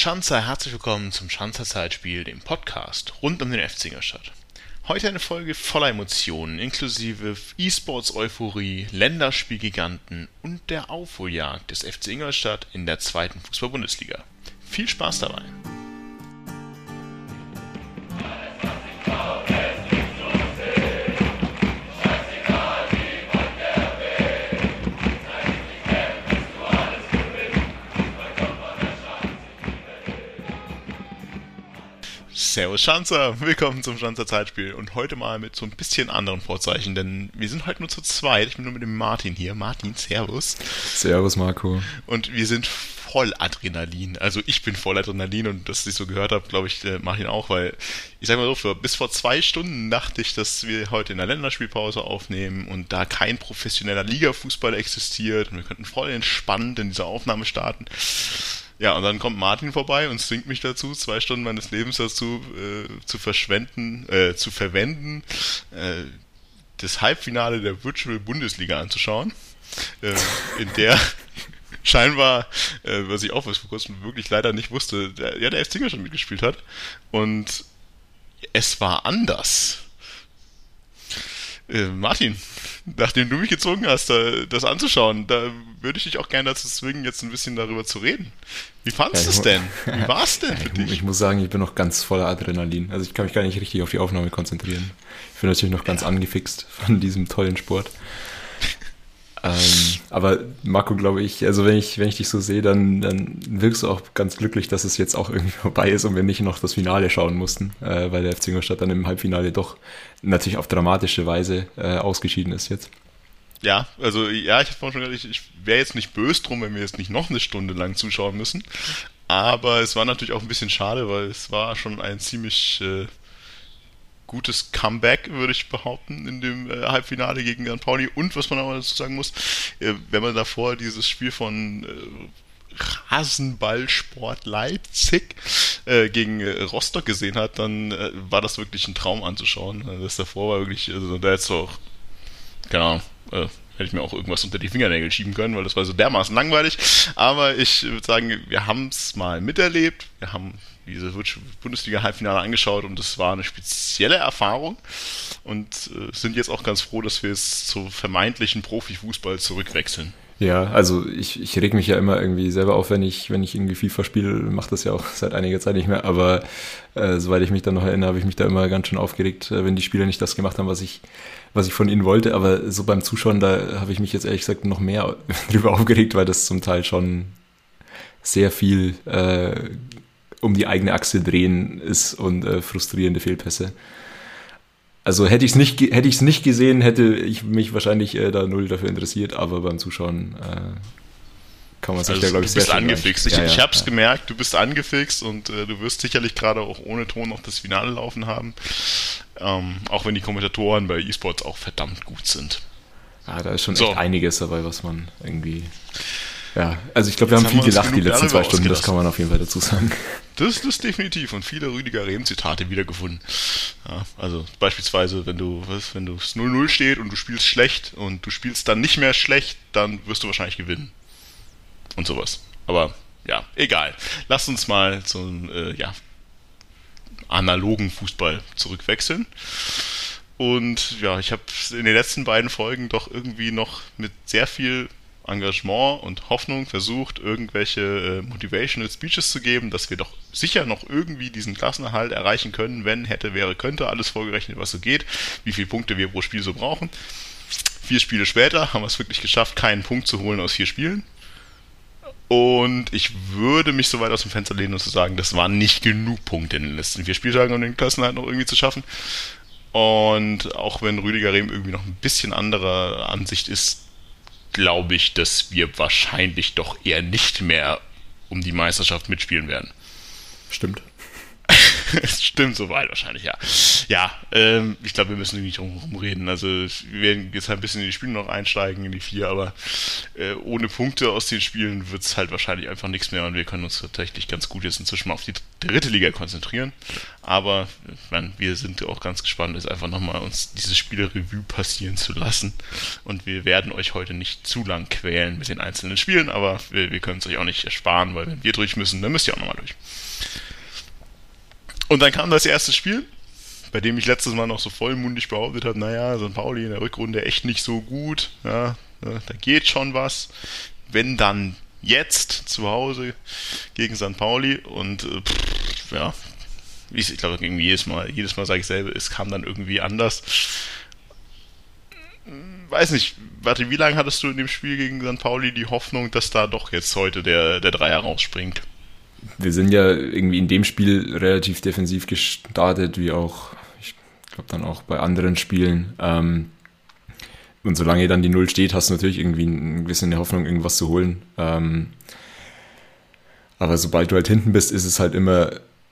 Schanzer, herzlich willkommen zum Schanzer Zeitspiel, dem Podcast rund um den FC Ingolstadt. Heute eine Folge voller Emotionen, inklusive E-Sports-Euphorie, Länderspielgiganten und der Aufholjagd des FC Ingolstadt in der zweiten Fußball-Bundesliga. Viel Spaß dabei! Servus Schanzer, willkommen zum Schanzer Zeitspiel und heute mal mit so ein bisschen anderen Vorzeichen, denn wir sind heute nur zu zweit. Ich bin nur mit dem Martin hier. Martin, Servus. Servus Marco. Und wir sind voll Adrenalin. Also ich bin voll Adrenalin und dass ich so gehört habe, glaube ich, Martin auch, weil ich sage mal so, für, bis vor zwei Stunden dachte ich, dass wir heute in der Länderspielpause aufnehmen und da kein professioneller Ligafußball existiert und wir könnten voll entspannt in dieser Aufnahme starten. Ja, und dann kommt Martin vorbei und zwingt mich dazu, zwei Stunden meines Lebens dazu äh, zu verschwenden, äh, zu verwenden, äh, das Halbfinale der Virtual Bundesliga anzuschauen, äh, in der scheinbar, äh, was ich auch vor kurzem wirklich leider nicht wusste, der, ja, der FC schon mitgespielt hat. Und es war anders. Äh, Martin, nachdem du mich gezwungen hast, das anzuschauen, da würde ich dich auch gerne dazu zwingen, jetzt ein bisschen darüber zu reden. Wie fandest du es denn? Wie war es denn für ich, dich? Ich muss sagen, ich bin noch ganz voller Adrenalin. Also ich kann mich gar nicht richtig auf die Aufnahme konzentrieren. Ich bin natürlich noch ganz ja. angefixt von diesem tollen Sport. ähm, aber Marco, glaube ich, also wenn ich, wenn ich dich so sehe, dann, dann wirkst du auch ganz glücklich, dass es jetzt auch irgendwie vorbei ist und wir nicht noch das Finale schauen mussten, äh, weil der FC Ingolstadt dann im Halbfinale doch natürlich auf dramatische Weise äh, ausgeschieden ist jetzt. Ja, also ja, ich habe vorhin schon gesagt, ich, ich wäre jetzt nicht böse drum, wenn wir jetzt nicht noch eine Stunde lang zuschauen müssen. Aber es war natürlich auch ein bisschen schade, weil es war schon ein ziemlich äh, gutes Comeback, würde ich behaupten, in dem äh, Halbfinale gegen Jan Pauli. Und was man aber dazu sagen muss, äh, wenn man davor dieses Spiel von äh, Rasenballsport Leipzig äh, gegen äh, Rostock gesehen hat, dann äh, war das wirklich ein Traum anzuschauen. Also das davor war wirklich, also da jetzt auch, keine Ahnung, äh, hätte ich mir auch irgendwas unter die Fingernägel schieben können, weil das war so dermaßen langweilig. Aber ich würde sagen, wir haben es mal miterlebt. Wir haben diese Bundesliga-Halbfinale angeschaut und das war eine spezielle Erfahrung und äh, sind jetzt auch ganz froh, dass wir jetzt zu vermeintlichen Profifußball zurückwechseln. Ja, also ich, ich reg mich ja immer irgendwie selber auf, wenn ich, wenn ich irgendwie FIFA spiele, mache das ja auch seit einiger Zeit nicht mehr, aber äh, soweit ich mich dann noch erinnere, habe ich mich da immer ganz schön aufgeregt, äh, wenn die Spieler nicht das gemacht haben, was ich, was ich von ihnen wollte. Aber so beim Zuschauen, da habe ich mich jetzt ehrlich gesagt noch mehr drüber aufgeregt, weil das zum Teil schon sehr viel äh, um die eigene Achse drehen ist und äh, frustrierende Fehlpässe. Also hätte ich es nicht, hätte ich nicht gesehen, hätte ich mich wahrscheinlich äh, da null dafür interessiert, aber beim Zuschauen äh, kann man sich also da, glaube ich, sehr Du bist angefixt. Ich, ja, ich habe es ja. gemerkt, du bist angefixt und äh, du wirst sicherlich gerade auch ohne Ton noch das Finale laufen haben. Ähm, auch wenn die Kommentatoren bei eSports auch verdammt gut sind. Ja, da ist schon so. echt einiges dabei, was man irgendwie ja, also ich glaube, wir haben viel gelacht die letzten zwei Stunden, das kann man auf jeden Fall dazu sagen. Das, das ist definitiv und viele Rüdiger Rehm-Zitate wiedergefunden. Ja, also beispielsweise, wenn du, was, wenn du 0-0 steht und du spielst schlecht und du spielst dann nicht mehr schlecht, dann wirst du wahrscheinlich gewinnen. Und sowas. Aber ja, egal. Lass uns mal zum äh, ja, analogen Fußball zurückwechseln. Und ja, ich habe in den letzten beiden Folgen doch irgendwie noch mit sehr viel Engagement und Hoffnung versucht, irgendwelche äh, Motivational Speeches zu geben, dass wir doch sicher noch irgendwie diesen Klassenerhalt erreichen können, wenn hätte, wäre, könnte, alles vorgerechnet, was so geht, wie viele Punkte wir pro Spiel so brauchen. Vier Spiele später haben wir es wirklich geschafft, keinen Punkt zu holen aus vier Spielen. Und ich würde mich so weit aus dem Fenster lehnen und zu sagen, das waren nicht genug Punkte in den letzten vier Spieltagen, um den Klassenerhalt noch irgendwie zu schaffen. Und auch wenn Rüdiger Rehm irgendwie noch ein bisschen anderer Ansicht ist, glaube ich, dass wir wahrscheinlich doch eher nicht mehr um die Meisterschaft mitspielen werden. Stimmt. Stimmt soweit wahrscheinlich, ja. Ja, ähm, ich glaube, wir müssen nicht drum reden. Also wir werden jetzt ein bisschen in die Spiele noch einsteigen, in die vier, aber äh, ohne Punkte aus den Spielen wird es halt wahrscheinlich einfach nichts mehr und wir können uns tatsächlich ganz gut jetzt inzwischen mal auf die dritte Liga konzentrieren. Aber man, wir sind auch ganz gespannt, jetzt einfach nochmal uns diese Spiele Revue passieren zu lassen. Und wir werden euch heute nicht zu lang quälen mit den einzelnen Spielen, aber wir, wir können es euch auch nicht ersparen, weil wenn wir durch müssen, dann müsst ihr auch nochmal durch. Und dann kam das erste Spiel, bei dem ich letztes Mal noch so vollmundig behauptet habe, naja, St. Pauli in der Rückrunde echt nicht so gut, ja, da geht schon was. Wenn dann jetzt zu Hause gegen St. Pauli und äh, pff, ja, ich, glaube, irgendwie jedes Mal, jedes Mal sage ich selber, es kam dann irgendwie anders. Weiß nicht, warte, wie lange hattest du in dem Spiel gegen St. Pauli die Hoffnung, dass da doch jetzt heute der, der Dreier rausspringt? Wir sind ja irgendwie in dem Spiel relativ defensiv gestartet, wie auch, ich glaube dann auch bei anderen Spielen. Ähm, und solange dann die Null steht, hast du natürlich irgendwie ein bisschen eine Hoffnung, irgendwas zu holen. Ähm, aber sobald du halt hinten bist, ist es halt immer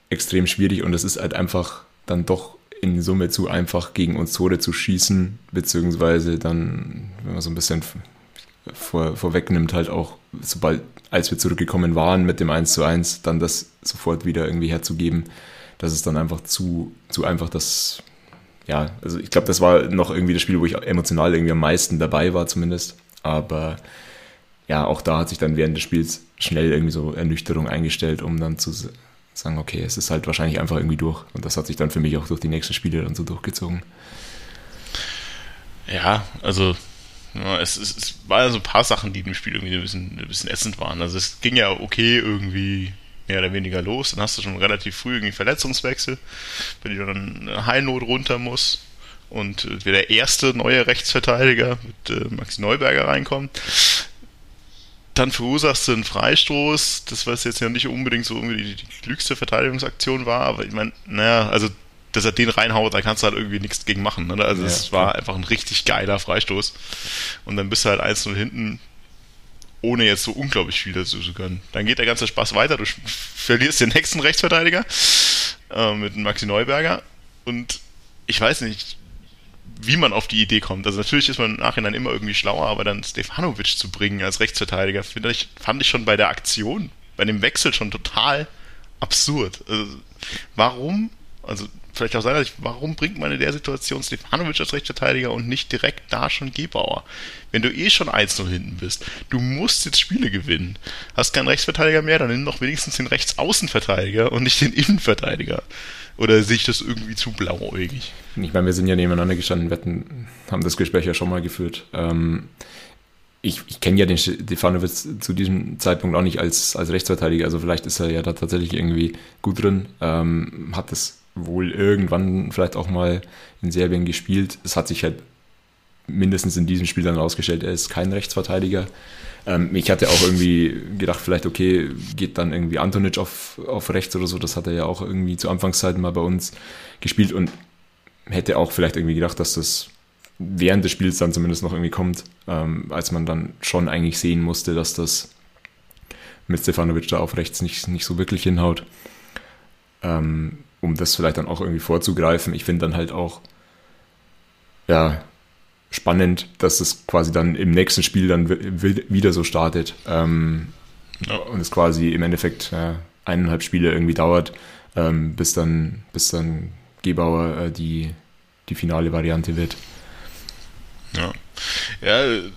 extrem schwierig und es ist halt einfach dann doch in Summe zu einfach gegen uns Tore zu schießen, beziehungsweise dann, wenn man so ein bisschen vor, vorwegnimmt, halt auch, sobald, als wir zurückgekommen waren mit dem 1 zu 1, dann das sofort wieder irgendwie herzugeben. Das ist dann einfach zu, zu einfach, dass, ja, also ich glaube, das war noch irgendwie das Spiel, wo ich emotional irgendwie am meisten dabei war, zumindest. Aber ja, auch da hat sich dann während des Spiels schnell irgendwie so Ernüchterung eingestellt, um dann zu sagen, okay, es ist halt wahrscheinlich einfach irgendwie durch. Und das hat sich dann für mich auch durch die nächsten Spiele dann so durchgezogen. Ja, also ja, es, es, es war ja so ein paar Sachen, die im Spiel irgendwie ein bisschen, ein bisschen ätzend waren. Also es ging ja okay irgendwie mehr oder weniger los. Dann hast du schon relativ früh irgendwie Verletzungswechsel, wenn du dann eine Heilnot runter muss und äh, der erste neue Rechtsverteidiger mit äh, Maxi Neuberger reinkommt. Dann verursachst du einen Freistoß, das was jetzt ja nicht unbedingt so irgendwie die, die klügste Verteidigungsaktion war, aber ich meine, naja, also dass er den reinhaut, da kannst du halt irgendwie nichts gegen machen. Ne? Also es ja, war einfach ein richtig geiler Freistoß. Und dann bist du halt 1-0 hinten, ohne jetzt so unglaublich viel dazu zu können. Dann geht der ganze Spaß weiter, du verlierst den nächsten Rechtsverteidiger äh, mit Maxi Neuberger. Und ich weiß nicht, wie man auf die Idee kommt. Also natürlich ist man im Nachhinein immer irgendwie schlauer, aber dann Stefanovic zu bringen als Rechtsverteidiger, finde ich, fand ich schon bei der Aktion, bei dem Wechsel schon total absurd. Also, warum? Also vielleicht auch seiner Sicht, warum bringt man in der Situation Stefanovic als Rechtsverteidiger und nicht direkt da schon Gebauer? Wenn du eh schon 1-0 hinten bist, du musst jetzt Spiele gewinnen. Hast keinen Rechtsverteidiger mehr, dann nimm doch wenigstens den Rechtsaußenverteidiger und nicht den Innenverteidiger. Oder sehe ich das irgendwie zu blauäugig? Ich meine, wir sind ja nebeneinander gestanden, wir haben das Gespräch ja schon mal geführt. Ähm, ich, ich kenne ja den Stefanovic zu diesem Zeitpunkt auch nicht als, als Rechtsverteidiger, also vielleicht ist er ja da tatsächlich irgendwie gut drin, ähm, hat das wohl irgendwann vielleicht auch mal in Serbien gespielt. Es hat sich halt mindestens in diesem Spiel dann rausgestellt, er ist kein Rechtsverteidiger. Ähm, ich hatte auch irgendwie gedacht, vielleicht, okay, geht dann irgendwie Antonic auf, auf rechts oder so. Das hat er ja auch irgendwie zu Anfangszeiten mal bei uns gespielt und hätte auch vielleicht irgendwie gedacht, dass das während des Spiels dann zumindest noch irgendwie kommt, ähm, als man dann schon eigentlich sehen musste, dass das mit Stefanovic da auf rechts nicht, nicht so wirklich hinhaut. Ähm, um das vielleicht dann auch irgendwie vorzugreifen. Ich finde dann halt auch, ja, spannend, dass es quasi dann im nächsten Spiel dann wieder so startet ähm, ja. und es quasi im Endeffekt ja, eineinhalb Spiele irgendwie dauert, ähm, bis dann, bis dann Gebauer äh, die, die finale Variante wird. Ja. Ja, im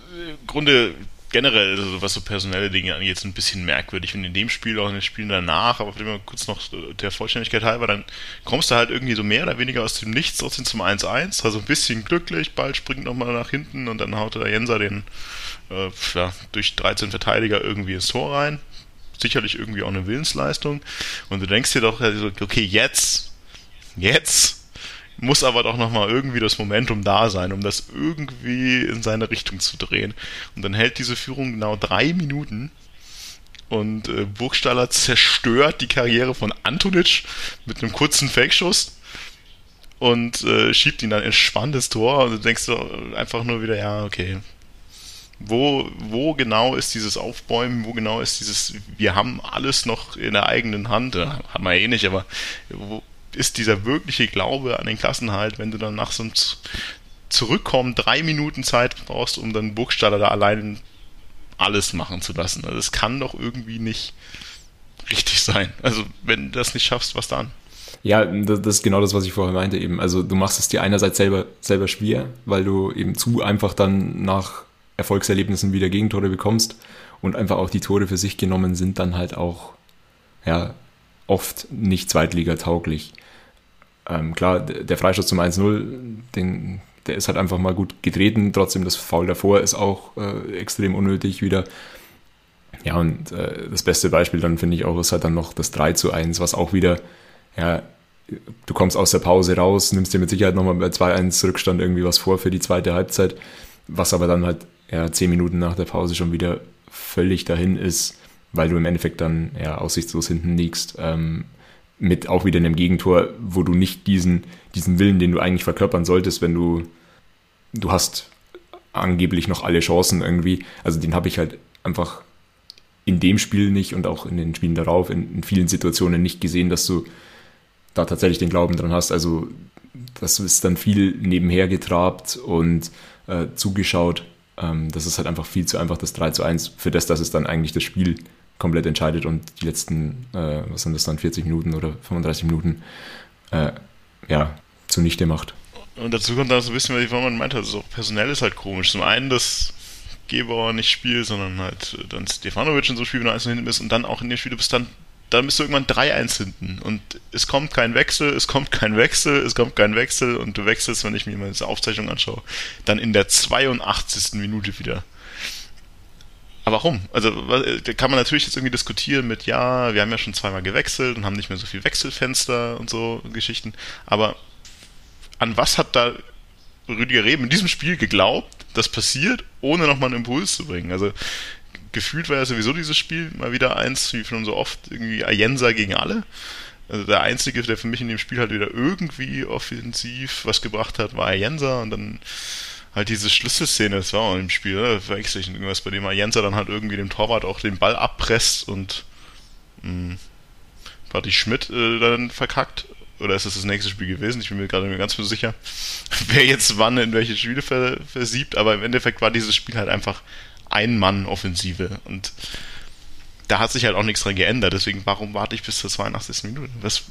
Grunde generell, also was so personelle Dinge angeht, ein bisschen merkwürdig. Und in dem Spiel, auch in den Spielen danach, aber mal kurz noch der Vollständigkeit halber, dann kommst du halt irgendwie so mehr oder weniger aus dem Nichts trotzdem zum 1-1. Also ein bisschen glücklich, Ball springt nochmal nach hinten und dann haut der Jenser den äh, ja, durch 13 Verteidiger irgendwie ins Tor rein. Sicherlich irgendwie auch eine Willensleistung. Und du denkst dir doch, also, okay, jetzt, jetzt muss aber doch nochmal irgendwie das Momentum da sein, um das irgendwie in seine Richtung zu drehen. Und dann hält diese Führung genau drei Minuten und äh, Burgstaller zerstört die Karriere von Antonic mit einem kurzen Fake-Schuss und äh, schiebt ihn dann entspannt ins Tor und du denkst so einfach nur wieder, ja, okay. Wo, wo genau ist dieses Aufbäumen, wo genau ist dieses, wir haben alles noch in der eigenen Hand, haben wir eh nicht, aber wo, ist dieser wirkliche Glaube an den Klassenhalt, wenn du dann nach so einem Zurückkommen drei Minuten Zeit brauchst, um dann Burgstaller da allein alles machen zu lassen. Also das kann doch irgendwie nicht richtig sein. Also wenn du das nicht schaffst, was dann? Ja, das, ist genau das, was ich vorher meinte eben. Also du machst es dir einerseits selber, selber schwer, weil du eben zu einfach dann nach Erfolgserlebnissen wieder Gegentore bekommst und einfach auch die Tore für sich genommen sind dann halt auch ja, oft nicht Zweitliga-tauglich. Ähm, klar, der Freistoß zum 1-0, den, der ist halt einfach mal gut getreten, trotzdem das Foul davor ist auch äh, extrem unnötig wieder. Ja, und äh, das beste Beispiel dann finde ich auch ist halt dann noch das 3 zu 1, was auch wieder, ja, du kommst aus der Pause raus, nimmst dir mit Sicherheit nochmal bei 2-1 Rückstand irgendwie was vor für die zweite Halbzeit, was aber dann halt ja, 10 Minuten nach der Pause schon wieder völlig dahin ist, weil du im Endeffekt dann ja aussichtslos hinten liegst. Ähm, mit auch wieder einem Gegentor, wo du nicht diesen, diesen Willen, den du eigentlich verkörpern solltest, wenn du, du hast angeblich noch alle Chancen irgendwie. Also den habe ich halt einfach in dem Spiel nicht und auch in den Spielen darauf in, in, vielen Situationen nicht gesehen, dass du da tatsächlich den Glauben dran hast. Also das ist dann viel nebenher getrabt und äh, zugeschaut. Ähm, das ist halt einfach viel zu einfach das 3 zu 1 für das, dass es dann eigentlich das Spiel komplett entscheidet und die letzten, äh, was sind das dann, 40 Minuten oder 35 Minuten, äh, ja, zunichte macht. Und dazu kommt dann so ein bisschen, wie man meint, also personell ist halt komisch. Zum einen, dass Gebauer nicht spielt, sondern halt äh, dann Stefanovic in so Spiel, wenn du eins hinten bist und dann auch in dem Spiel, du bist dann, dann bist du irgendwann 3-1 hinten und es kommt kein Wechsel, es kommt kein Wechsel, es kommt kein Wechsel und du wechselst, wenn ich mir diese Aufzeichnung anschaue, dann in der 82. Minute wieder. Aber warum? Also da kann man natürlich jetzt irgendwie diskutieren mit, ja, wir haben ja schon zweimal gewechselt und haben nicht mehr so viel Wechselfenster und so Geschichten. Aber an was hat da Rüdiger Reben in diesem Spiel geglaubt, das passiert, ohne nochmal einen Impuls zu bringen? Also gefühlt war ja sowieso dieses Spiel mal wieder eins, wie schon so oft, irgendwie Ayensa gegen alle. Also der Einzige, der für mich in dem Spiel halt wieder irgendwie offensiv was gebracht hat, war Ayensa und dann halt diese Schlüsselszene, das war auch im Spiel, ne? verwechsel ich irgendwas, bei dem Jenser dann halt irgendwie dem Torwart auch den Ball abpresst und mh, hm, die Schmidt äh, dann verkackt. Oder ist das das nächste Spiel gewesen? Ich bin mir gerade nicht ganz so sicher, wer jetzt wann in welche Spiele ver versiebt, aber im Endeffekt war dieses Spiel halt einfach Ein-Mann-Offensive und da hat sich halt auch nichts dran geändert. Deswegen, warum warte ich bis zur 82. Minute? Was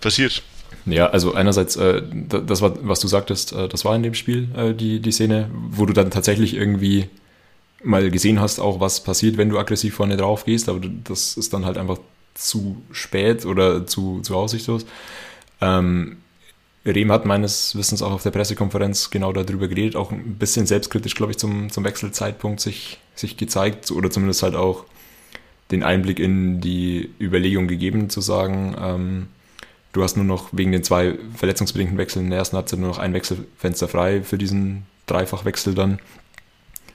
passiert? Ja, also einerseits, äh, das was du sagtest, äh, das war in dem Spiel äh, die, die Szene, wo du dann tatsächlich irgendwie mal gesehen hast, auch was passiert, wenn du aggressiv vorne drauf gehst, aber das ist dann halt einfach zu spät oder zu, zu aussichtslos. Ähm, Rehm hat meines Wissens auch auf der Pressekonferenz genau darüber geredet, auch ein bisschen selbstkritisch, glaube ich, zum, zum Wechselzeitpunkt sich, sich gezeigt oder zumindest halt auch den Einblick in die Überlegung gegeben, zu sagen, ähm, Du hast nur noch wegen den zwei verletzungsbedingten Wechseln in der ersten Halbzeit nur noch ein Wechselfenster frei für diesen Dreifachwechsel dann.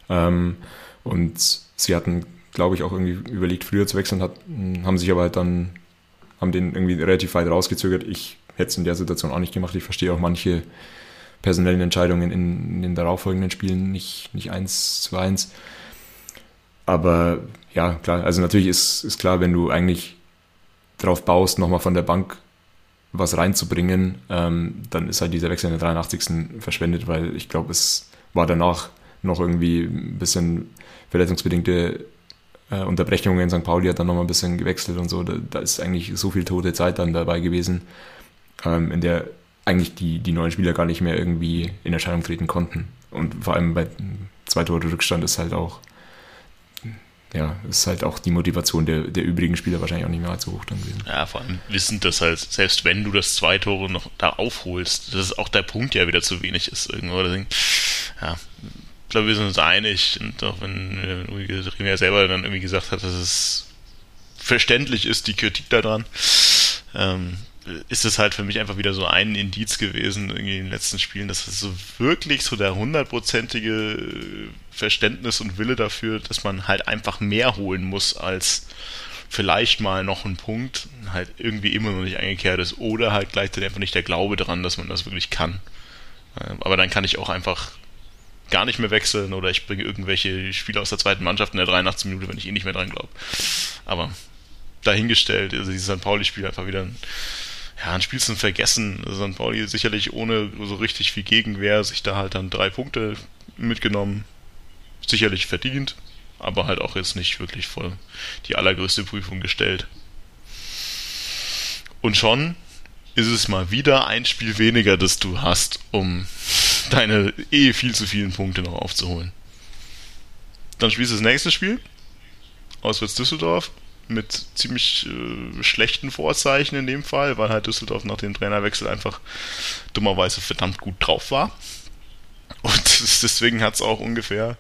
Ähm, und sie hatten, glaube ich, auch irgendwie überlegt, früher zu wechseln, hat, haben sich aber halt dann, haben den irgendwie relativ weit rausgezögert. Ich hätte es in der Situation auch nicht gemacht. Ich verstehe auch manche personellen Entscheidungen in, in den darauffolgenden Spielen nicht, nicht eins zu eins. Aber ja, klar, also natürlich ist, ist klar, wenn du eigentlich drauf baust, nochmal von der Bank was reinzubringen, ähm, dann ist halt dieser Wechsel in der 83. verschwendet, weil ich glaube, es war danach noch irgendwie ein bisschen verletzungsbedingte äh, Unterbrechungen. St. Pauli hat dann nochmal ein bisschen gewechselt und so. Da, da, ist eigentlich so viel tote Zeit dann dabei gewesen, ähm, in der eigentlich die, die neuen Spieler gar nicht mehr irgendwie in Erscheinung treten konnten. Und vor allem bei zwei Tore Rückstand ist halt auch ja, ist halt auch die Motivation der, der übrigen Spieler wahrscheinlich auch nicht mehr allzu hoch dann gewesen. Ja, vor allem wissend, dass halt, selbst wenn du das zwei Tore noch da aufholst, dass auch der Punkt ja wieder zu wenig ist irgendwo. Deswegen, ja, ich glaube, wir sind uns einig. Und auch wenn Rüdiger ja selber dann irgendwie gesagt hat, dass es verständlich ist, die Kritik daran, ähm, ist es halt für mich einfach wieder so ein Indiz gewesen irgendwie in den letzten Spielen, dass es so wirklich so der hundertprozentige Verständnis und Wille dafür, dass man halt einfach mehr holen muss als vielleicht mal noch ein Punkt, halt irgendwie immer noch nicht eingekehrt ist oder halt gleichzeitig einfach nicht der Glaube daran, dass man das wirklich kann. Ähm, aber dann kann ich auch einfach gar nicht mehr wechseln oder ich bringe irgendwelche Spieler aus der zweiten Mannschaft in der 83. Minute, wenn ich eh nicht mehr dran glaube. Aber dahingestellt. Also dieses St. Pauli-Spiel einfach wieder ein, ja, ein Spiel zum Vergessen. St. Pauli sicherlich ohne so richtig viel Gegenwehr sich da halt dann drei Punkte mitgenommen. Sicherlich verdient, aber halt auch jetzt nicht wirklich vor die allergrößte Prüfung gestellt. Und schon ist es mal wieder ein Spiel weniger, das du hast, um deine eh viel zu vielen Punkte noch aufzuholen. Dann spielst du das nächste Spiel. Auswärts Düsseldorf. Mit ziemlich äh, schlechten Vorzeichen in dem Fall, weil halt Düsseldorf nach dem Trainerwechsel einfach dummerweise verdammt gut drauf war. Und deswegen hat es auch ungefähr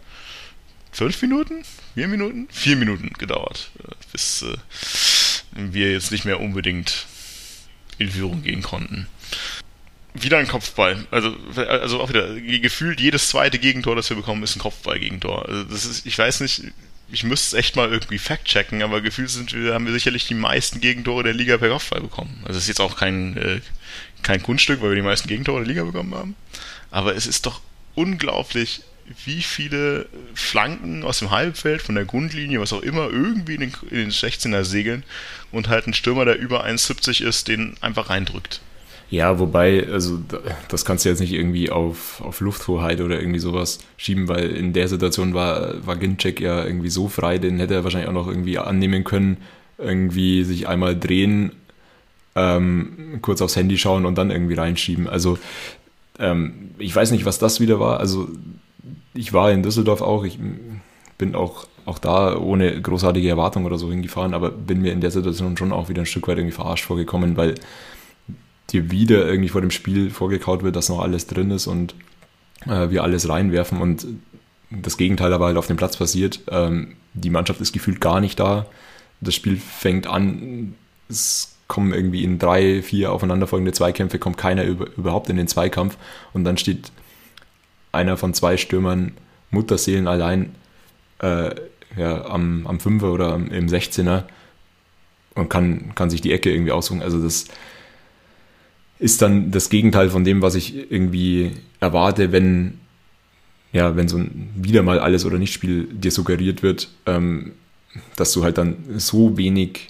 fünf Minuten, vier Minuten, vier Minuten gedauert, äh, bis äh, wir jetzt nicht mehr unbedingt in Führung gehen konnten. Wieder ein Kopfball. Also, also auch wieder, gefühlt jedes zweite Gegentor, das wir bekommen, ist ein Kopfball-Gegentor. Also das ist, ich weiß nicht, ich müsste es echt mal irgendwie fact-checken, aber gefühlt sind wir, haben wir sicherlich die meisten Gegentore der Liga per Kopfball bekommen. Also es ist jetzt auch kein, äh, kein Kunststück, weil wir die meisten Gegentore der Liga bekommen haben. Aber es ist doch unglaublich, wie viele Flanken aus dem Halbfeld, von der Grundlinie, was auch immer, irgendwie in den, in den 16er segeln und halt ein Stürmer, der über 1,70 ist, den einfach reindrückt. Ja, wobei, also das kannst du jetzt nicht irgendwie auf, auf Lufthoheit oder irgendwie sowas schieben, weil in der Situation war, war Ginczek ja irgendwie so frei, den hätte er wahrscheinlich auch noch irgendwie annehmen können, irgendwie sich einmal drehen, ähm, kurz aufs Handy schauen und dann irgendwie reinschieben. Also ähm, ich weiß nicht, was das wieder war. Also ich war in Düsseldorf auch, ich bin auch, auch da ohne großartige Erwartung oder so hingefahren, aber bin mir in der Situation schon auch wieder ein Stück weit irgendwie verarscht vorgekommen, weil dir wieder irgendwie vor dem Spiel vorgekaut wird, dass noch alles drin ist und äh, wir alles reinwerfen und das Gegenteil aber halt auf dem Platz passiert. Ähm, die Mannschaft ist gefühlt gar nicht da. Das Spiel fängt an, es kommen irgendwie in drei, vier aufeinanderfolgende Zweikämpfe, kommt keiner über, überhaupt in den Zweikampf und dann steht einer von zwei Stürmern Mutterseelen allein äh, ja, am, am Fünfer oder im 16er und kann, kann sich die Ecke irgendwie aussuchen. Also das ist dann das Gegenteil von dem, was ich irgendwie erwarte, wenn, ja, wenn so ein wieder mal alles oder nicht Spiel dir suggeriert wird, ähm, dass du halt dann so wenig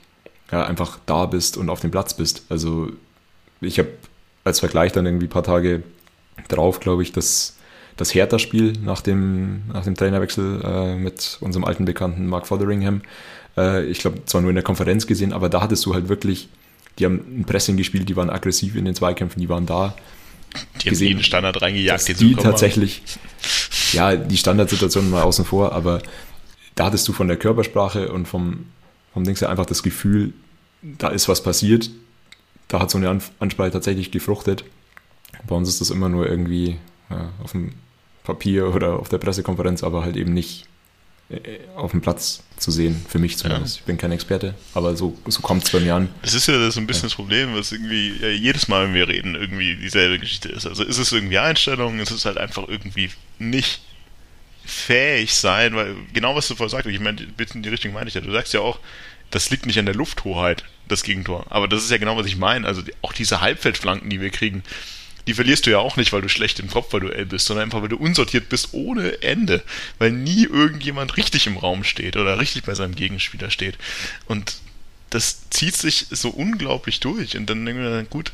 ja, einfach da bist und auf dem Platz bist. Also ich habe als Vergleich dann irgendwie ein paar Tage drauf, glaube ich, das, das Hertha-Spiel nach dem, nach dem Trainerwechsel äh, mit unserem alten Bekannten Mark Fotheringham. Äh, ich glaube, zwar nur in der Konferenz gesehen, aber da hattest du halt wirklich die haben ein Pressing gespielt, die waren aggressiv in den Zweikämpfen, die waren da. Die gesehen, haben jeden Standard reingejagt, den die tatsächlich, ja, die Standardsituation mal außen vor, aber da hattest du von der Körpersprache und vom, vom Dings her einfach das Gefühl, da ist was passiert. Da hat so eine Ansprache tatsächlich gefruchtet. Bei uns ist das immer nur irgendwie ja, auf dem Papier oder auf der Pressekonferenz, aber halt eben nicht äh, auf dem Platz zu sehen, für mich zumindest. Ja. Ich bin kein Experte, aber so, so kommt es bei mir an. Es ist ja so ein bisschen ja. das Problem, was irgendwie ja, jedes Mal, wenn wir reden, irgendwie dieselbe Geschichte ist. Also ist es irgendwie Einstellung, ist es halt einfach irgendwie nicht fähig sein, weil genau was du vorher sagst, ich meine, in die Richtung meine ich ja, du sagst ja auch, das liegt nicht an der Lufthoheit, das Gegentor. Aber das ist ja genau, was ich meine. Also auch diese Halbfeldflanken, die wir kriegen, die verlierst du ja auch nicht, weil du schlecht im Kopfballduell bist, sondern einfach, weil du unsortiert bist ohne Ende. Weil nie irgendjemand richtig im Raum steht oder richtig bei seinem Gegenspieler steht. Und das zieht sich so unglaublich durch. Und dann denken wir, gut,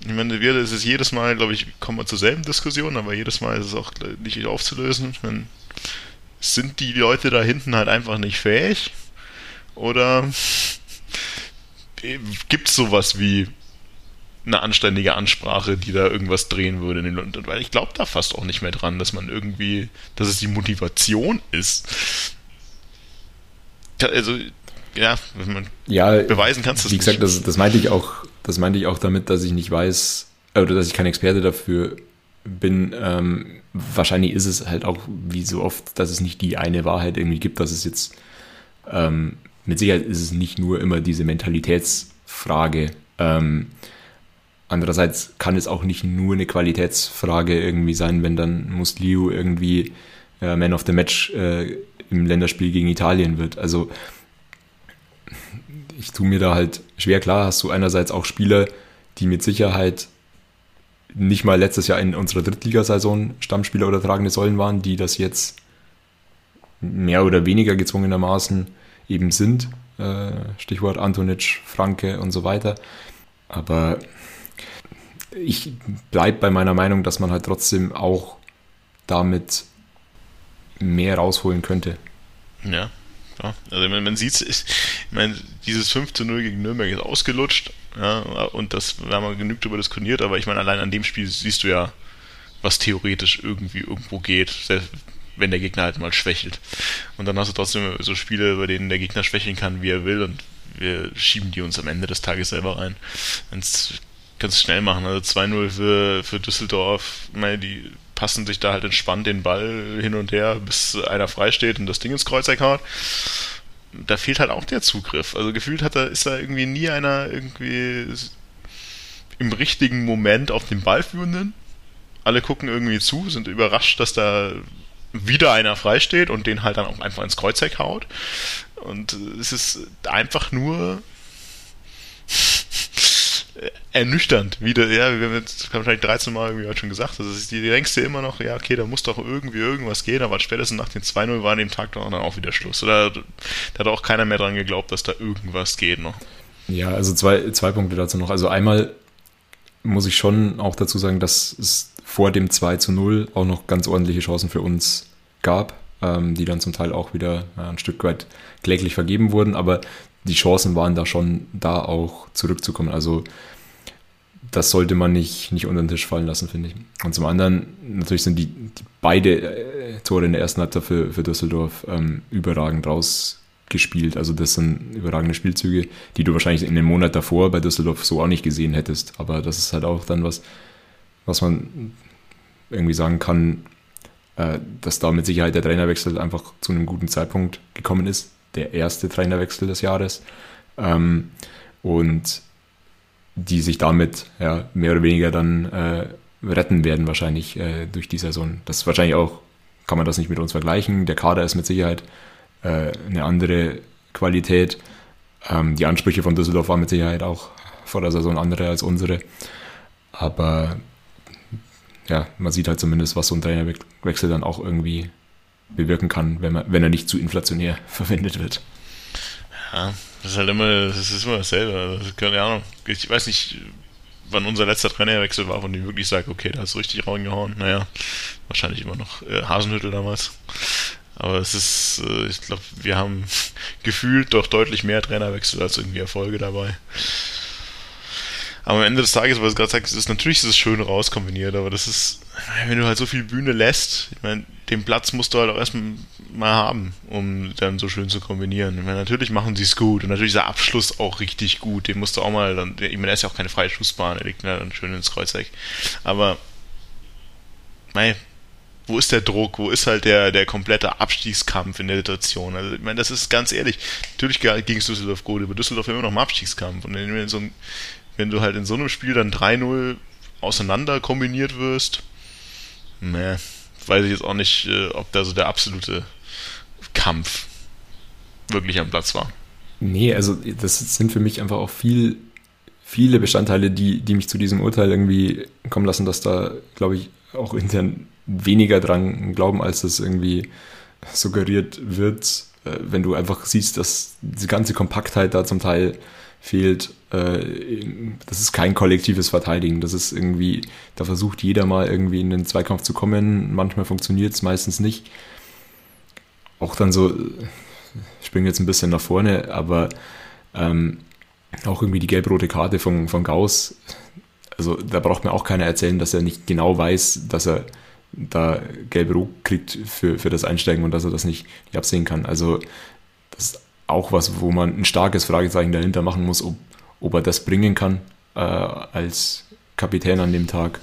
ich meine, wir, das ist jedes Mal, glaube ich, kommen wir zur selben Diskussion, aber jedes Mal ist es auch nicht aufzulösen. Meine, sind die Leute da hinten halt einfach nicht fähig? Oder gibt es sowas wie eine anständige Ansprache, die da irgendwas drehen würde. Und weil ich glaube da fast auch nicht mehr dran, dass man irgendwie, dass es die Motivation ist. Also, ja, wenn man ja, beweisen kannst, Wie gesagt, das, das meinte ich auch, das meinte ich auch damit, dass ich nicht weiß, oder dass ich kein Experte dafür bin. Ähm, wahrscheinlich ist es halt auch wie so oft, dass es nicht die eine Wahrheit irgendwie gibt, dass es jetzt ähm, mit Sicherheit ist es nicht nur immer diese Mentalitätsfrage. Ähm, Andererseits kann es auch nicht nur eine Qualitätsfrage irgendwie sein, wenn dann Musliu irgendwie äh, Man of the Match äh, im Länderspiel gegen Italien wird. Also ich tue mir da halt schwer klar, hast du einerseits auch Spieler, die mit Sicherheit nicht mal letztes Jahr in unserer Drittligasaison Stammspieler oder tragende Säulen waren, die das jetzt mehr oder weniger gezwungenermaßen eben sind. äh, Stichwort Antonic, Franke und so weiter. Aber ich bleibe bei meiner Meinung, dass man halt trotzdem auch damit mehr rausholen könnte. Ja, ja. also man, man sieht es, ich meine, dieses 5 zu 0 gegen Nürnberg ist ausgelutscht, ja, und das haben wir genügt darüber diskutiert, aber ich meine, allein an dem Spiel siehst du ja, was theoretisch irgendwie irgendwo geht, selbst wenn der Gegner halt mal schwächelt. Und dann hast du trotzdem so Spiele, bei denen der Gegner schwächeln kann, wie er will, und wir schieben die uns am Ende des Tages selber rein. Wenn's kannst schnell machen. Also 2-0 für, für Düsseldorf, meine, die passen sich da halt entspannt den Ball hin und her, bis einer frei steht und das Ding ins Kreuzeck haut. Da fehlt halt auch der Zugriff. Also gefühlt hat da, ist da irgendwie nie einer irgendwie im richtigen Moment auf den Ball führenden. Alle gucken irgendwie zu, sind überrascht, dass da wieder einer frei steht und den halt dann auch einfach ins Kreuzeck haut. Und es ist einfach nur ernüchternd. Wieder, ja, wir haben jetzt wahrscheinlich 13 Mal irgendwie heute schon gesagt. Ist die, die denkst dir immer noch, ja, okay, da muss doch irgendwie irgendwas gehen, aber spätestens nach den 2-0 war an dem Tag dann auch wieder Schluss. Oder da hat auch keiner mehr dran geglaubt, dass da irgendwas geht noch. Ja, also zwei, zwei Punkte dazu noch. Also einmal muss ich schon auch dazu sagen, dass es vor dem 2 zu 0 auch noch ganz ordentliche Chancen für uns gab, ähm, die dann zum Teil auch wieder ja, ein Stück weit kläglich vergeben wurden, aber die Chancen waren da schon da auch zurückzukommen. Also das sollte man nicht, nicht unter den Tisch fallen lassen, finde ich. Und zum anderen, natürlich sind die, die beide äh, Tore in der ersten Halbzeit für, für Düsseldorf ähm, überragend rausgespielt. Also das sind überragende Spielzüge, die du wahrscheinlich in dem Monat davor bei Düsseldorf so auch nicht gesehen hättest. Aber das ist halt auch dann was, was man irgendwie sagen kann, äh, dass da mit Sicherheit der Trainerwechsel einfach zu einem guten Zeitpunkt gekommen ist. Der erste Trainerwechsel des Jahres. Ähm, und die sich damit ja, mehr oder weniger dann äh, retten werden, wahrscheinlich äh, durch die Saison. Das ist wahrscheinlich auch, kann man das nicht mit uns vergleichen. Der Kader ist mit Sicherheit äh, eine andere Qualität. Ähm, die Ansprüche von Düsseldorf waren mit Sicherheit auch vor der Saison andere als unsere. Aber ja, man sieht halt zumindest, was so ein Trainerwechsel dann auch irgendwie bewirken kann, wenn, man, wenn er nicht zu inflationär verwendet wird. Ja, das ist halt immer, das ist immer dasselbe. Also, keine Ahnung. Ich weiß nicht, wann unser letzter Trainerwechsel war, von dem ich wirklich sage, okay, da hast du richtig reingehauen. Naja, wahrscheinlich immer noch äh, Hasenhüttel damals. Aber es ist, äh, ich glaube, wir haben gefühlt doch deutlich mehr Trainerwechsel als irgendwie Erfolge dabei. Aber am Ende des Tages, was du gerade sagst, ist natürlich ist es schön rauskombiniert, aber das ist, wenn du halt so viel Bühne lässt, ich meine, den Platz musst du halt auch erstmal mal haben, um dann so schön zu kombinieren. Ich meine, natürlich machen sie es gut und natürlich ist der Abschluss auch richtig gut. Den musst du auch mal, dann, ich meine, er ist ja auch keine freie Schussbahn, er liegt mir dann schön ins Kreuzeck. Aber, mei, wo ist der Druck? Wo ist halt der, der komplette Abstiegskampf in der Situation? Also, ich meine, das ist ganz ehrlich. Natürlich ging es Düsseldorf gut, aber Düsseldorf immer noch im Abstiegskampf. Und wenn, so ein, wenn du halt in so einem Spiel dann 3-0 auseinander kombiniert wirst, ne, weiß ich jetzt auch nicht, äh, ob da so der absolute Kampf wirklich am Platz war. Nee, also das sind für mich einfach auch viel, viele Bestandteile, die, die mich zu diesem Urteil irgendwie kommen lassen, dass da, glaube ich, auch intern weniger dran glauben, als das irgendwie suggeriert wird, äh, wenn du einfach siehst, dass diese ganze Kompaktheit da zum Teil fehlt. Äh, das ist kein kollektives Verteidigen. Das ist irgendwie, da versucht jeder mal irgendwie in den Zweikampf zu kommen. Manchmal funktioniert es, meistens nicht. Auch dann so, ich springe jetzt ein bisschen nach vorne, aber ähm, auch irgendwie die gelb-rote Karte von, von Gauss. Also da braucht mir auch keiner erzählen, dass er nicht genau weiß, dass er da gelb-rot kriegt für, für das Einsteigen und dass er das nicht, nicht absehen kann. Also auch was, wo man ein starkes Fragezeichen dahinter machen muss, ob, ob er das bringen kann äh, als Kapitän an dem Tag.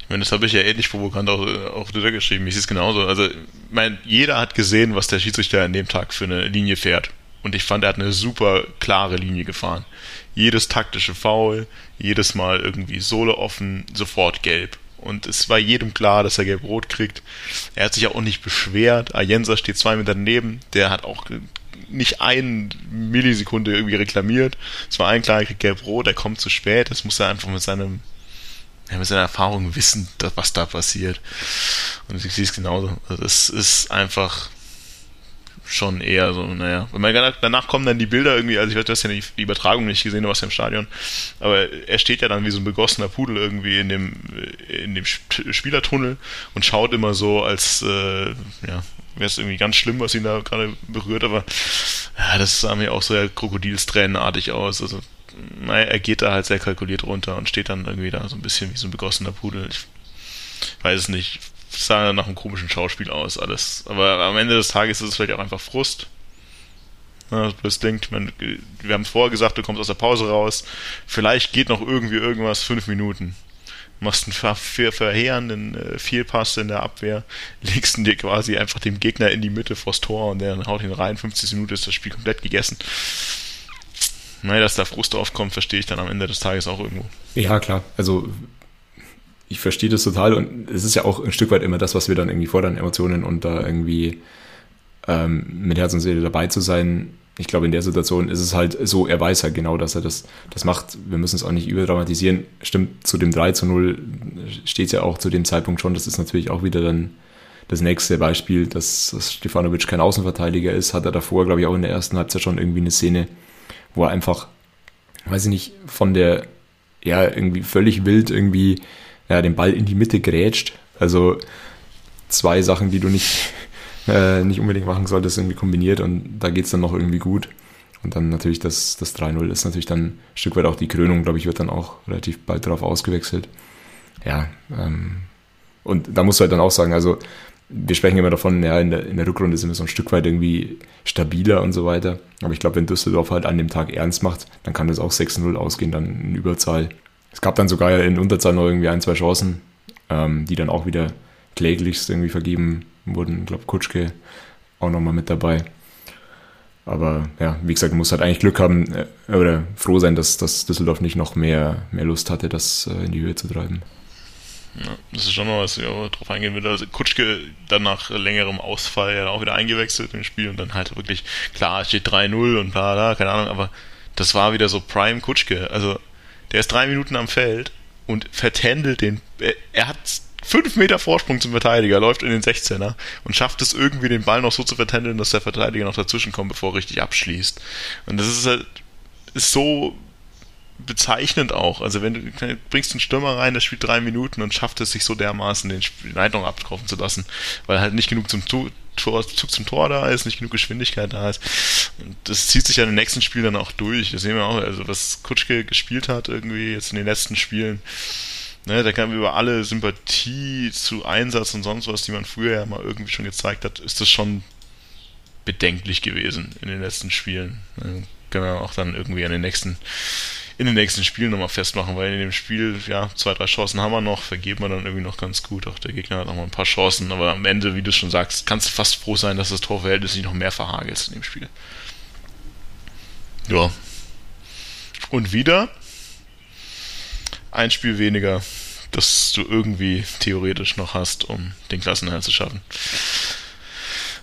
Ich meine, das habe ich ja ähnlich provokant auch auf Twitter geschrieben. Ich sehe es genauso. Also, ich meine, jeder hat gesehen, was der Schiedsrichter an dem Tag für eine Linie fährt. Und ich fand, er hat eine super klare Linie gefahren. Jedes taktische Foul, jedes Mal irgendwie Sohle offen, sofort gelb. Und es war jedem klar, dass er gelb-rot kriegt. Er hat sich auch nicht beschwert. Ayensa steht zwei Meter daneben. Der hat auch nicht eine Millisekunde irgendwie reklamiert. Es war ein klar, er kriegt gelb-rot, er kommt zu spät. Das muss er einfach mit seinem ja, mit seiner Erfahrung wissen, was da passiert. Und ich sehe es genauso. Also das ist einfach schon eher so, naja. danach kommen dann die Bilder irgendwie, also ich du hast ja die, die Übertragung nicht gesehen, du warst ja im Stadion, aber er steht ja dann wie so ein begossener Pudel irgendwie in dem, in dem Spielertunnel und schaut immer so, als äh, ja, wäre es irgendwie ganz schlimm, was ihn da gerade berührt, aber ja, das sah mir auch so ja Krokodilstränenartig aus. Also, naja, er geht da halt sehr kalkuliert runter und steht dann irgendwie da so ein bisschen wie so ein begossener Pudel. Ich weiß es nicht sah nach einem komischen Schauspiel aus, alles. Aber am Ende des Tages ist es vielleicht auch einfach Frust. Ja, das denkt man, wir haben vorher gesagt, du kommst aus der Pause raus. Vielleicht geht noch irgendwie irgendwas, fünf Minuten. Machst einen ver verheerenden äh, Fehlpass in der Abwehr, legst ihn dir quasi einfach dem Gegner in die Mitte vors Tor und der haut ihn rein. 50 Minuten ist das Spiel komplett gegessen. Naja, dass da Frust aufkommt, verstehe ich dann am Ende des Tages auch irgendwo. Ja, klar. Also ich verstehe das total und es ist ja auch ein Stück weit immer das, was wir dann irgendwie fordern, Emotionen und da irgendwie ähm, mit Herz und Seele dabei zu sein. Ich glaube, in der Situation ist es halt so, er weiß halt genau, dass er das, das macht. Wir müssen es auch nicht überdramatisieren. Stimmt, zu dem 3 zu 0 steht es ja auch zu dem Zeitpunkt schon. Das ist natürlich auch wieder dann das nächste Beispiel, dass, dass Stefanovic kein Außenverteidiger ist. Hat er davor, glaube ich, auch in der ersten Halbzeit schon irgendwie eine Szene, wo er einfach, weiß ich nicht, von der, ja, irgendwie völlig wild irgendwie ja, den Ball in die Mitte grätscht. Also zwei Sachen, die du nicht, äh, nicht unbedingt machen solltest, irgendwie kombiniert und da geht es dann noch irgendwie gut. Und dann natürlich das, das 3-0 ist natürlich dann ein Stück weit auch die Krönung, glaube ich, wird dann auch relativ bald darauf ausgewechselt. Ja, ähm, und da musst du halt dann auch sagen, also wir sprechen immer davon, ja, in der, in der Rückrunde sind wir so ein Stück weit irgendwie stabiler und so weiter. Aber ich glaube, wenn Düsseldorf halt an dem Tag ernst macht, dann kann das auch 6-0 ausgehen, dann in Überzahl. Es gab dann sogar in Unterzahl noch irgendwie ein, zwei Chancen, ähm, die dann auch wieder kläglichst irgendwie vergeben wurden. Glaube, Kutschke auch nochmal mit dabei. Aber ja, wie gesagt, muss halt eigentlich Glück haben äh, oder froh sein, dass, dass Düsseldorf nicht noch mehr, mehr Lust hatte, das äh, in die Höhe zu treiben. Ja, das ist schon noch was, ich auch drauf eingehen würde. Also Kutschke dann nach längerem Ausfall ja auch wieder eingewechselt im Spiel und dann halt wirklich, klar, steht 3-0 und bla bla, keine Ahnung, aber das war wieder so Prime Kutschke. Also der ist drei Minuten am Feld und vertändelt den. Er, er hat fünf Meter Vorsprung zum Verteidiger, läuft in den 16er und schafft es irgendwie, den Ball noch so zu vertändeln, dass der Verteidiger noch dazwischen kommt, bevor er richtig abschließt. Und das ist halt ist so bezeichnend auch. Also wenn du bringst einen Stürmer rein, der spielt drei Minuten und schafft es sich so dermaßen, den Leitung abkaufen zu lassen, weil halt nicht genug zum Tor, Zug zum Tor da ist, nicht genug Geschwindigkeit da ist. Und das zieht sich ja den nächsten Spielen dann auch durch. Das sehen wir auch, also was Kutschke gespielt hat irgendwie jetzt in den letzten Spielen. Ne, da kann über alle Sympathie zu Einsatz und sonst was, die man früher ja mal irgendwie schon gezeigt hat, ist das schon bedenklich gewesen in den letzten Spielen. Ne, können wir auch dann irgendwie an den nächsten in den nächsten Spielen nochmal festmachen, weil in dem Spiel, ja, zwei, drei Chancen haben wir noch, vergeben wir dann irgendwie noch ganz gut. Auch der Gegner hat noch mal ein paar Chancen, aber am Ende, wie du schon sagst, kannst du fast froh sein, dass das Torverhältnis nicht noch mehr verhagelt in dem Spiel. Ja. Und wieder ein Spiel weniger, das du irgendwie theoretisch noch hast, um den Klassenerhalt zu schaffen.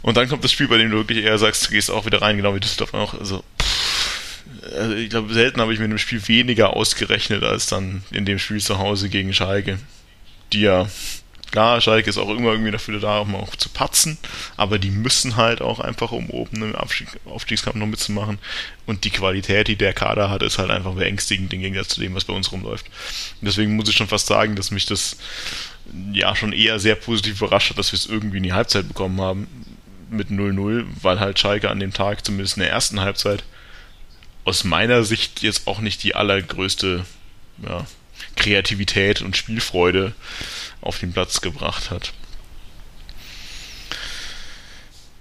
Und dann kommt das Spiel, bei dem du wirklich eher sagst, du gehst auch wieder rein, genau wie Düsseldorf auch. Also, also ich glaube, selten habe ich mit einem Spiel weniger ausgerechnet als dann in dem Spiel zu Hause gegen Schalke. Die ja, klar, Schalke ist auch immer irgendwie dafür da, um auch zu patzen, aber die müssen halt auch einfach, um oben im Aufstieg, Aufstiegskampf noch mitzumachen. Und die Qualität, die der Kader hat, ist halt einfach beängstigend im Gegensatz zu dem, was bei uns rumläuft. Und deswegen muss ich schon fast sagen, dass mich das ja schon eher sehr positiv überrascht hat, dass wir es irgendwie in die Halbzeit bekommen haben mit 0-0, weil halt Schalke an dem Tag, zumindest in der ersten Halbzeit, aus meiner Sicht jetzt auch nicht die allergrößte ja, Kreativität und Spielfreude auf den Platz gebracht hat.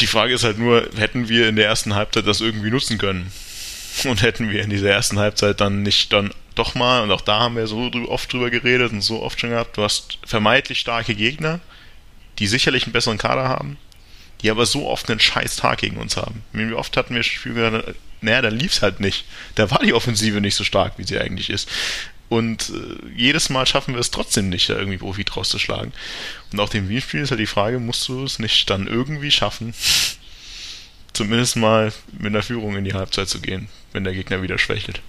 Die Frage ist halt nur, hätten wir in der ersten Halbzeit das irgendwie nutzen können? Und hätten wir in dieser ersten Halbzeit dann nicht dann doch mal, und auch da haben wir so oft drüber geredet und so oft schon gehabt, du hast vermeintlich starke Gegner, die sicherlich einen besseren Kader haben, die aber so oft einen scheiß Tag gegen uns haben. Wie oft hatten wir Spiele, naja, lief es halt nicht. Da war die Offensive nicht so stark, wie sie eigentlich ist. Und äh, jedes Mal schaffen wir es trotzdem nicht, da irgendwie Profit rauszuschlagen. Und auch dem Wien-Spiel ist halt die Frage, musst du es nicht dann irgendwie schaffen, zumindest mal mit einer Führung in die Halbzeit zu gehen, wenn der Gegner wieder schwächelt.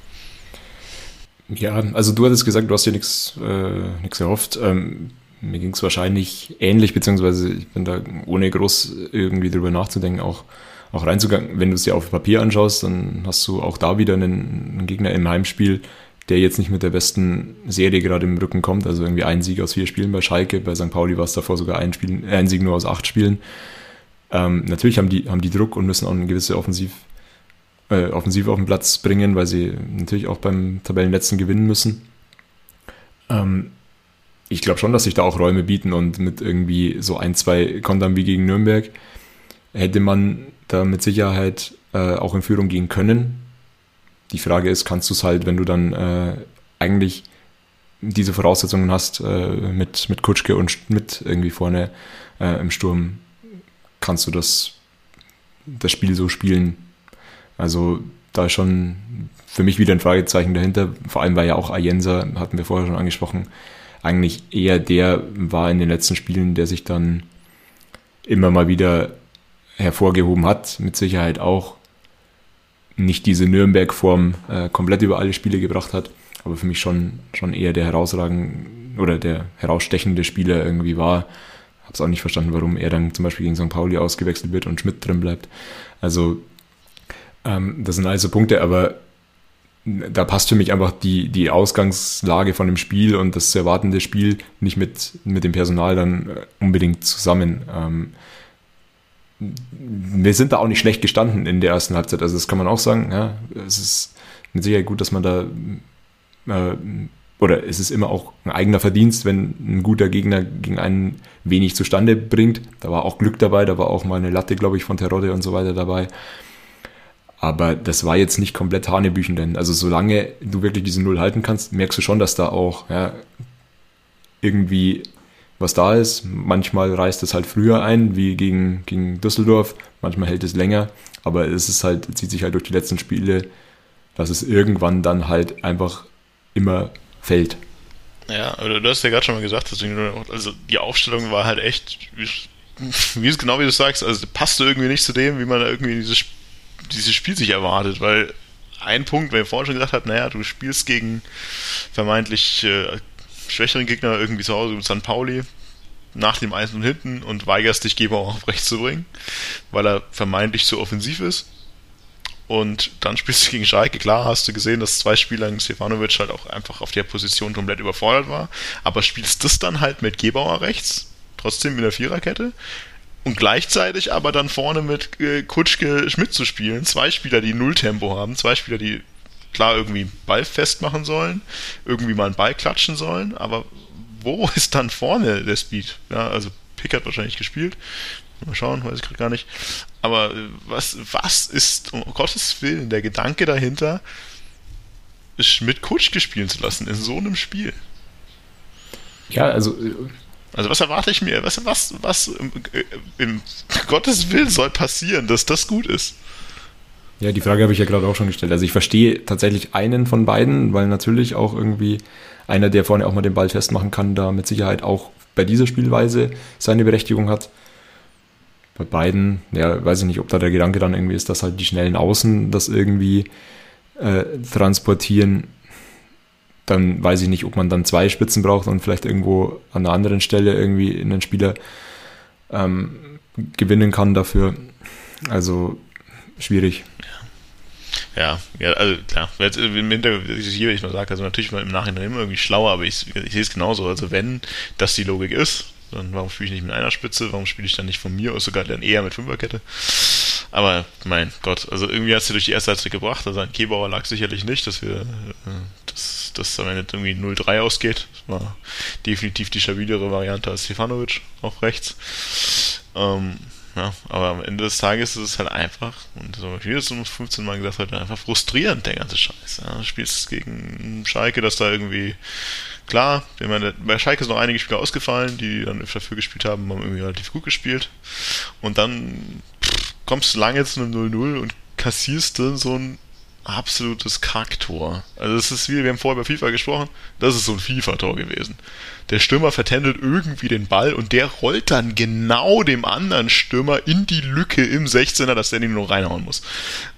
Ja, also du hattest gesagt, du hast dir nichts äh, erhofft. Ähm, mir ging es wahrscheinlich ähnlich, beziehungsweise ich bin da ohne groß irgendwie drüber nachzudenken auch auch reinzugangen. Wenn du es dir auf Papier anschaust, dann hast du auch da wieder einen, einen Gegner im Heimspiel, der jetzt nicht mit der besten Serie gerade im Rücken kommt. Also irgendwie ein Sieg aus vier Spielen bei Schalke, bei St. Pauli war es davor sogar ein, Spiel, ein Sieg nur aus acht Spielen. Ähm, natürlich haben die, haben die Druck und müssen auch eine gewisse Offensiv, äh, Offensive auf den Platz bringen, weil sie natürlich auch beim Tabellenletzten gewinnen müssen. Ähm, ich glaube schon, dass sich da auch Räume bieten und mit irgendwie so ein, zwei Kontern wie gegen Nürnberg hätte man da mit Sicherheit äh, auch in Führung gehen können. Die Frage ist, kannst du es halt, wenn du dann äh, eigentlich diese Voraussetzungen hast, äh, mit, mit Kutschke und Schmidt irgendwie vorne äh, im Sturm, kannst du das, das Spiel so spielen? Also da ist schon für mich wieder ein Fragezeichen dahinter, vor allem weil ja auch Ayensa, hatten wir vorher schon angesprochen, eigentlich eher der war in den letzten Spielen, der sich dann immer mal wieder hervorgehoben hat, mit Sicherheit auch nicht diese Nürnberg-Form äh, komplett über alle Spiele gebracht hat, aber für mich schon, schon eher der herausragende oder der herausstechende Spieler irgendwie war. Habe es auch nicht verstanden, warum er dann zum Beispiel gegen St. Pauli ausgewechselt wird und Schmidt drin bleibt. Also ähm, das sind also Punkte, aber da passt für mich einfach die, die Ausgangslage von dem Spiel und das zu erwartende Spiel nicht mit, mit dem Personal dann äh, unbedingt zusammen. Ähm, wir sind da auch nicht schlecht gestanden in der ersten Halbzeit. Also das kann man auch sagen. Ja, es ist mit Sicherheit gut, dass man da äh, oder es ist immer auch ein eigener Verdienst, wenn ein guter Gegner gegen einen wenig zustande bringt. Da war auch Glück dabei, da war auch mal eine Latte, glaube ich, von Terodde und so weiter dabei. Aber das war jetzt nicht komplett Hanebüchen, denn also solange du wirklich diese Null halten kannst, merkst du schon, dass da auch ja, irgendwie was da ist. Manchmal reißt es halt früher ein, wie gegen, gegen Düsseldorf. Manchmal hält es länger. Aber es ist halt, zieht sich halt durch die letzten Spiele, dass es irgendwann dann halt einfach immer fällt. Ja, aber du hast ja gerade schon mal gesagt, also die Aufstellung war halt echt, wie, wie es genau wie du sagst, also passte irgendwie nicht zu dem, wie man irgendwie dieses, dieses Spiel sich erwartet, weil ein Punkt, wenn ihr vorhin schon gesagt habt, naja, du spielst gegen vermeintlich äh, schwächeren Gegner irgendwie zu Hause mit St. Pauli nach dem 1 und hinten und weigerst dich Geber auch auf rechts zu bringen, weil er vermeintlich zu offensiv ist. Und dann spielst du gegen Schalke. Klar hast du gesehen, dass zwei Spieler in Stefanovic halt auch einfach auf der Position komplett überfordert war. Aber spielst das dann halt mit Gebauer rechts, trotzdem in der Viererkette. Und gleichzeitig aber dann vorne mit äh, Kutschke Schmidt zu spielen. Zwei Spieler, die Nulltempo haben, zwei Spieler, die klar irgendwie Ball festmachen sollen, irgendwie mal einen Ball klatschen sollen, aber wo ist dann vorne der Speed? Ja, also Pick hat wahrscheinlich gespielt. Mal schauen, weiß ich gerade gar nicht. Aber äh, was, was ist, um Gottes Willen, der Gedanke dahinter, Schmidt Kutsch gespielt zu lassen in so einem Spiel? Ja, also. Äh, also was erwarte ich mir? Was, was, was im, äh, im Gottes Willen soll passieren, dass das gut ist? Ja, die Frage habe ich ja gerade auch schon gestellt. Also ich verstehe tatsächlich einen von beiden, weil natürlich auch irgendwie einer, der vorne auch mal den Ball festmachen kann, da mit Sicherheit auch bei dieser Spielweise seine Berechtigung hat. Bei beiden, ja, weiß ich nicht, ob da der Gedanke dann irgendwie ist, dass halt die schnellen Außen das irgendwie äh, transportieren. Dann weiß ich nicht, ob man dann zwei Spitzen braucht und vielleicht irgendwo an einer anderen Stelle irgendwie einen Spieler ähm, gewinnen kann dafür. Also schwierig. Ja, ja, also klar, jetzt im Hintergrund, hier, ich mal sage, also natürlich mal im Nachhinein immer irgendwie schlauer, aber ich, ich sehe es genauso. Also wenn das die Logik ist, dann warum spiele ich nicht mit einer Spitze, warum spiele ich dann nicht von mir aus sogar dann eher mit Fünferkette? Aber mein Gott, also irgendwie hat sie durch die erste Halbzeit gebracht, also an Kebauer lag sicherlich nicht, dass wir, äh, dass, dass am Ende irgendwie 0-3 ausgeht. Das war definitiv die stabilere Variante als Stefanovic auf rechts. Ähm, ja, aber am Ende des Tages ist es halt einfach, und so wie es um 15 Mal gesagt halt einfach frustrierend, der ganze Scheiß. Ja, du spielst gegen Schalke, dass da irgendwie, klar, meine, bei Schalke sind noch einige Spieler ausgefallen, die dann dafür gespielt haben, haben irgendwie relativ gut gespielt. Und dann pff, kommst du lange zu einem 0-0 und kassierst dann so ein absolutes Kacktor. Also es ist wie, wir haben vorher über FIFA gesprochen, das ist so ein FIFA-Tor gewesen. Der Stürmer vertändelt irgendwie den Ball und der rollt dann genau dem anderen Stürmer in die Lücke im 16er, dass der den nur reinhauen muss.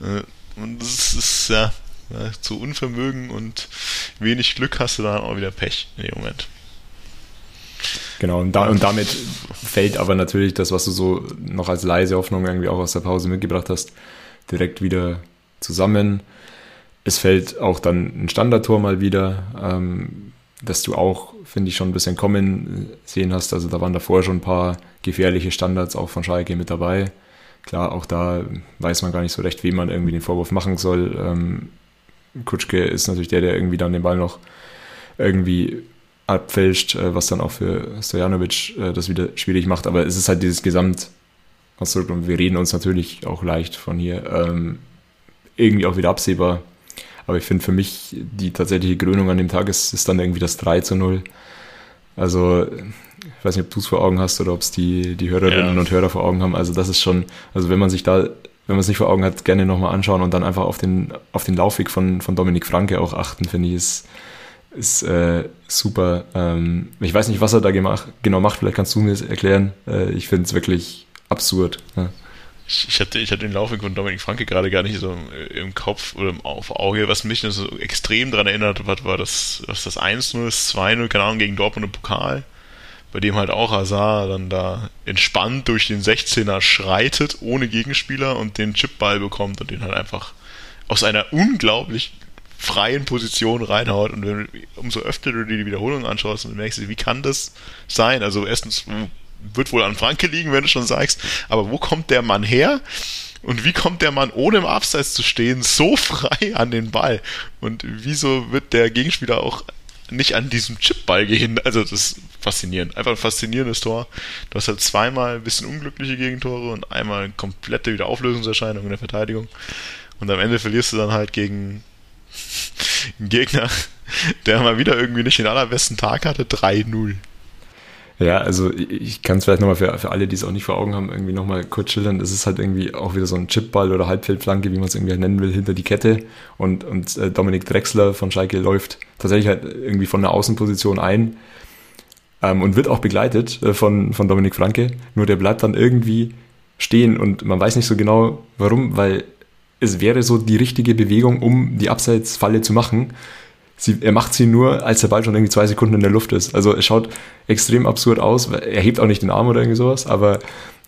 Äh, und das ist ja zu Unvermögen und wenig Glück hast du dann auch wieder Pech in dem Moment. Genau, und, da, und damit fällt aber natürlich das, was du so noch als leise Hoffnung irgendwie auch aus der Pause mitgebracht hast, direkt wieder zusammen. Es fällt auch dann ein Standardtor mal wieder, ähm, dass du auch, finde ich, schon ein bisschen kommen sehen hast. Also da waren davor schon ein paar gefährliche Standards auch von Schalke mit dabei. Klar, auch da weiß man gar nicht so recht, wem man irgendwie den Vorwurf machen soll. Ähm, Kutschke ist natürlich der, der irgendwie dann den Ball noch irgendwie abfälscht, äh, was dann auch für Stojanovic äh, das wieder schwierig macht. Aber es ist halt dieses Gesamtkonstrukt und wir reden uns natürlich auch leicht von hier ähm, irgendwie auch wieder absehbar. Aber ich finde für mich die tatsächliche Krönung an dem Tag ist, ist dann irgendwie das 3 zu 0. Also ich weiß nicht, ob du es vor Augen hast oder ob es die, die Hörerinnen ja. und Hörer vor Augen haben. Also das ist schon, also wenn man sich da, wenn man es nicht vor Augen hat, gerne nochmal anschauen und dann einfach auf den, auf den Laufweg von, von Dominik Franke auch achten, finde ich, ist, ist äh, super. Ähm, ich weiß nicht, was er da gemacht, genau macht, vielleicht kannst du mir das erklären. Äh, ich finde es wirklich absurd. Ja. Ich, hatte, ich hatte den Laufweg von Dominik Franke gerade gar nicht so im Kopf oder auf Auge. Was mich so extrem daran erinnert hat, war das, was das 1-0, das 2-0, keine Ahnung, gegen Dortmund im Pokal. Bei dem halt auch Hazard dann da entspannt durch den 16er schreitet, ohne Gegenspieler und den Chipball bekommt und den halt einfach aus einer unglaublich freien Position reinhaut und wenn, umso öfter du dir die Wiederholung anschaust und merkst, wie kann das sein? Also erstens wird wohl an Franke liegen, wenn du schon sagst, aber wo kommt der Mann her? Und wie kommt der Mann, ohne im Abseits zu stehen, so frei an den Ball? Und wieso wird der Gegenspieler auch nicht an diesem Chipball gehindert? Also das ist faszinierend. Einfach ein faszinierendes Tor. Du hast halt zweimal ein bisschen unglückliche Gegentore und einmal komplette Wiederauflösungserscheinung in der Verteidigung. Und am Ende verlierst du dann halt gegen ein Gegner, der mal wieder irgendwie nicht den allerbesten Tag hatte, 3-0. Ja, also ich kann es vielleicht nochmal für, für alle, die es auch nicht vor Augen haben, irgendwie nochmal kurz schildern. Das ist halt irgendwie auch wieder so ein Chipball oder Halbfeldflanke, wie man es irgendwie nennen will, hinter die Kette. Und, und äh, Dominik Drexler von Schalke läuft tatsächlich halt irgendwie von der Außenposition ein ähm, und wird auch begleitet äh, von, von Dominik Franke. Nur der bleibt dann irgendwie stehen und man weiß nicht so genau warum, weil es wäre so die richtige Bewegung, um die Abseitsfalle zu machen. Sie, er macht sie nur, als der Ball schon irgendwie zwei Sekunden in der Luft ist. Also es schaut extrem absurd aus. Er hebt auch nicht den Arm oder irgendwie sowas, aber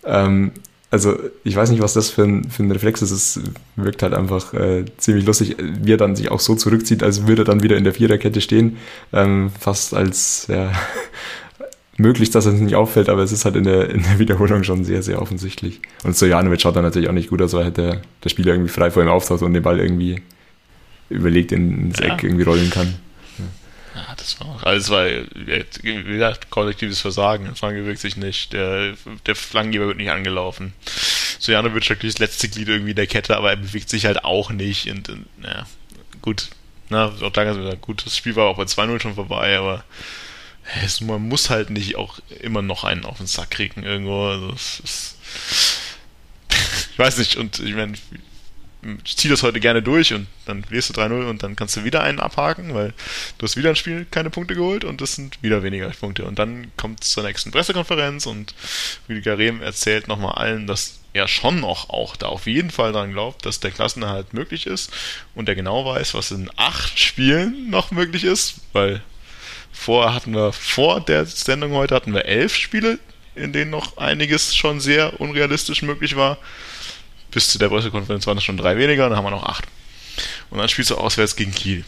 ähm, also ich weiß nicht, was das für ein, für ein Reflex ist. Es wirkt halt einfach äh, ziemlich lustig, wie er dann sich auch so zurückzieht, als würde er dann wieder in der Viererkette stehen. Ähm, fast als, ja, möglich, dass es nicht auffällt, aber es ist halt in der, in der Wiederholung schon sehr, sehr offensichtlich. Und Sojanovic schaut dann natürlich auch nicht gut aus, weil halt der, der Spieler irgendwie frei vor ihm auftaucht und den Ball irgendwie überlegt ins ja. Eck irgendwie rollen kann. Ja, das war auch, also es war, wie gesagt, kollektives Versagen. Frank bewegt sich nicht, der, der Flankengeber wird nicht angelaufen. Sojanovic hat das letzte Glied irgendwie der Kette, aber er bewegt sich halt auch nicht und, und ja, gut. Na, auch da gut, das Spiel war auch bei 2-0 schon vorbei, aber es, man muss halt nicht auch immer noch einen auf den Sack kriegen irgendwo. Also es ist, ich weiß nicht, und ich meine, ich ziehe das heute gerne durch und dann wirst du 3-0 und dann kannst du wieder einen abhaken, weil du hast wieder ein Spiel keine Punkte geholt und das sind wieder weniger Punkte. Und dann kommt es zur nächsten Pressekonferenz und Rüdiger Rehm erzählt nochmal allen, dass er schon noch auch da auf jeden Fall dran glaubt, dass der Klassenerhalt möglich ist und er genau weiß, was in acht Spielen noch möglich ist, weil Vorher hatten wir, vor der Sendung heute hatten wir elf Spiele, in denen noch einiges schon sehr unrealistisch möglich war. Bis zu der Pressekonferenz waren es schon drei weniger, dann haben wir noch acht. Und dann spielst du auswärts gegen Kiel.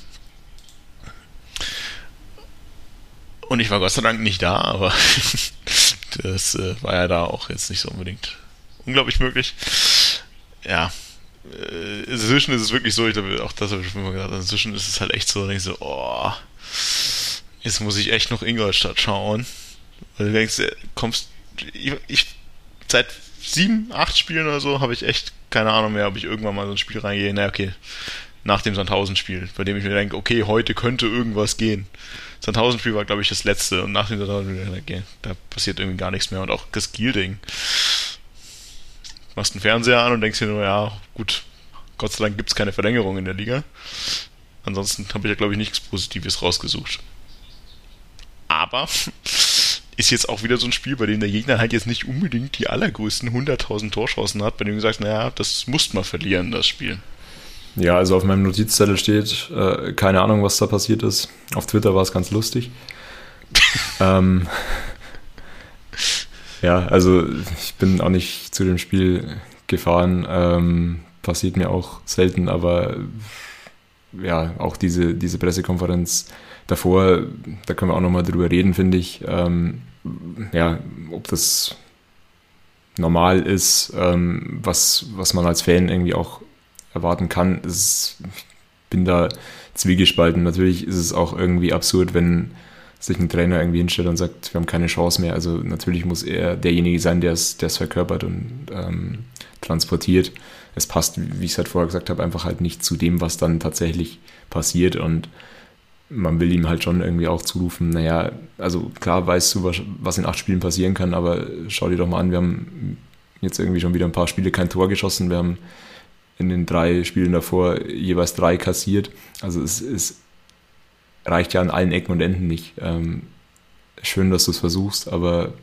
Und ich war Gott sei Dank nicht da, aber das äh, war ja da auch jetzt nicht so unbedingt unglaublich möglich. Ja, äh, inzwischen ist es wirklich so, ich glaube, auch das habe ich schon mal gesagt, inzwischen ist es halt echt so, ich so, oh, Jetzt muss ich echt noch Ingolstadt schauen. Weil du denkst, äh, kommst. Ich, ich seit sieben, acht Spielen oder so habe ich echt keine Ahnung mehr, ob ich irgendwann mal so ein Spiel reingehe. Na, okay. Nach dem Sandhausen-Spiel, bei dem ich mir denke, okay, heute könnte irgendwas gehen. Sandhausen-Spiel war, glaube ich, das letzte. Und nach dem Sandhausen-Spiel, okay, da passiert irgendwie gar nichts mehr. Und auch das Gilding. Machst einen Fernseher an und denkst dir nur, ja, gut, Gott sei Dank gibt es keine Verlängerung in der Liga. Ansonsten habe ich ja, glaube ich, nichts Positives rausgesucht. Aber ist jetzt auch wieder so ein Spiel, bei dem der Gegner halt jetzt nicht unbedingt die allergrößten 100.000 Torchancen hat, bei dem du sagst, naja, das muss man verlieren, das Spiel. Ja, also auf meinem Notizzettel steht, äh, keine Ahnung, was da passiert ist. Auf Twitter war es ganz lustig. ähm, Ja, also ich bin auch nicht zu dem Spiel gefahren. Ähm, passiert mir auch selten, aber ja, auch diese, diese Pressekonferenz davor, da können wir auch nochmal drüber reden, finde ich. Ähm, ja, ob das normal ist, ähm, was, was man als Fan irgendwie auch erwarten kann. Ist, ich bin da zwiegespalten. Natürlich ist es auch irgendwie absurd, wenn sich ein Trainer irgendwie hinstellt und sagt, wir haben keine Chance mehr. Also natürlich muss er derjenige sein, der es verkörpert und ähm, transportiert. Es passt, wie ich es halt vorher gesagt habe, einfach halt nicht zu dem, was dann tatsächlich passiert und man will ihm halt schon irgendwie auch zurufen, naja, also klar weißt du, was in acht Spielen passieren kann, aber schau dir doch mal an, wir haben jetzt irgendwie schon wieder ein paar Spiele kein Tor geschossen, wir haben in den drei Spielen davor jeweils drei kassiert. Also es, es reicht ja an allen Ecken und Enden nicht. Ähm, schön, dass du es versuchst, aber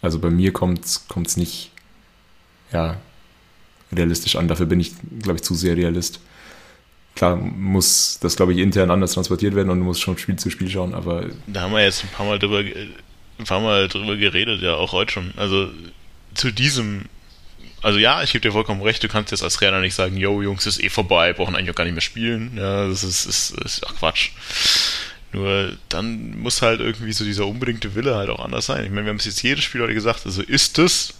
also bei mir kommt es nicht ja, realistisch an. Dafür bin ich, glaube ich, zu sehr Realist. Klar muss das, glaube ich, intern anders transportiert werden und du musst schon Spiel zu Spiel schauen, aber. Da haben wir jetzt ein paar Mal drüber, ein paar Mal drüber geredet, ja, auch heute schon. Also zu diesem also ja, ich gebe dir vollkommen recht, du kannst jetzt als Trainer nicht sagen, yo, Jungs, ist eh vorbei, brauchen eigentlich auch gar nicht mehr spielen. Ja, das ist, ist, ist ach Quatsch. Nur dann muss halt irgendwie so dieser unbedingte Wille halt auch anders sein. Ich meine, wir haben es jetzt jedes Spiel heute gesagt, also ist das,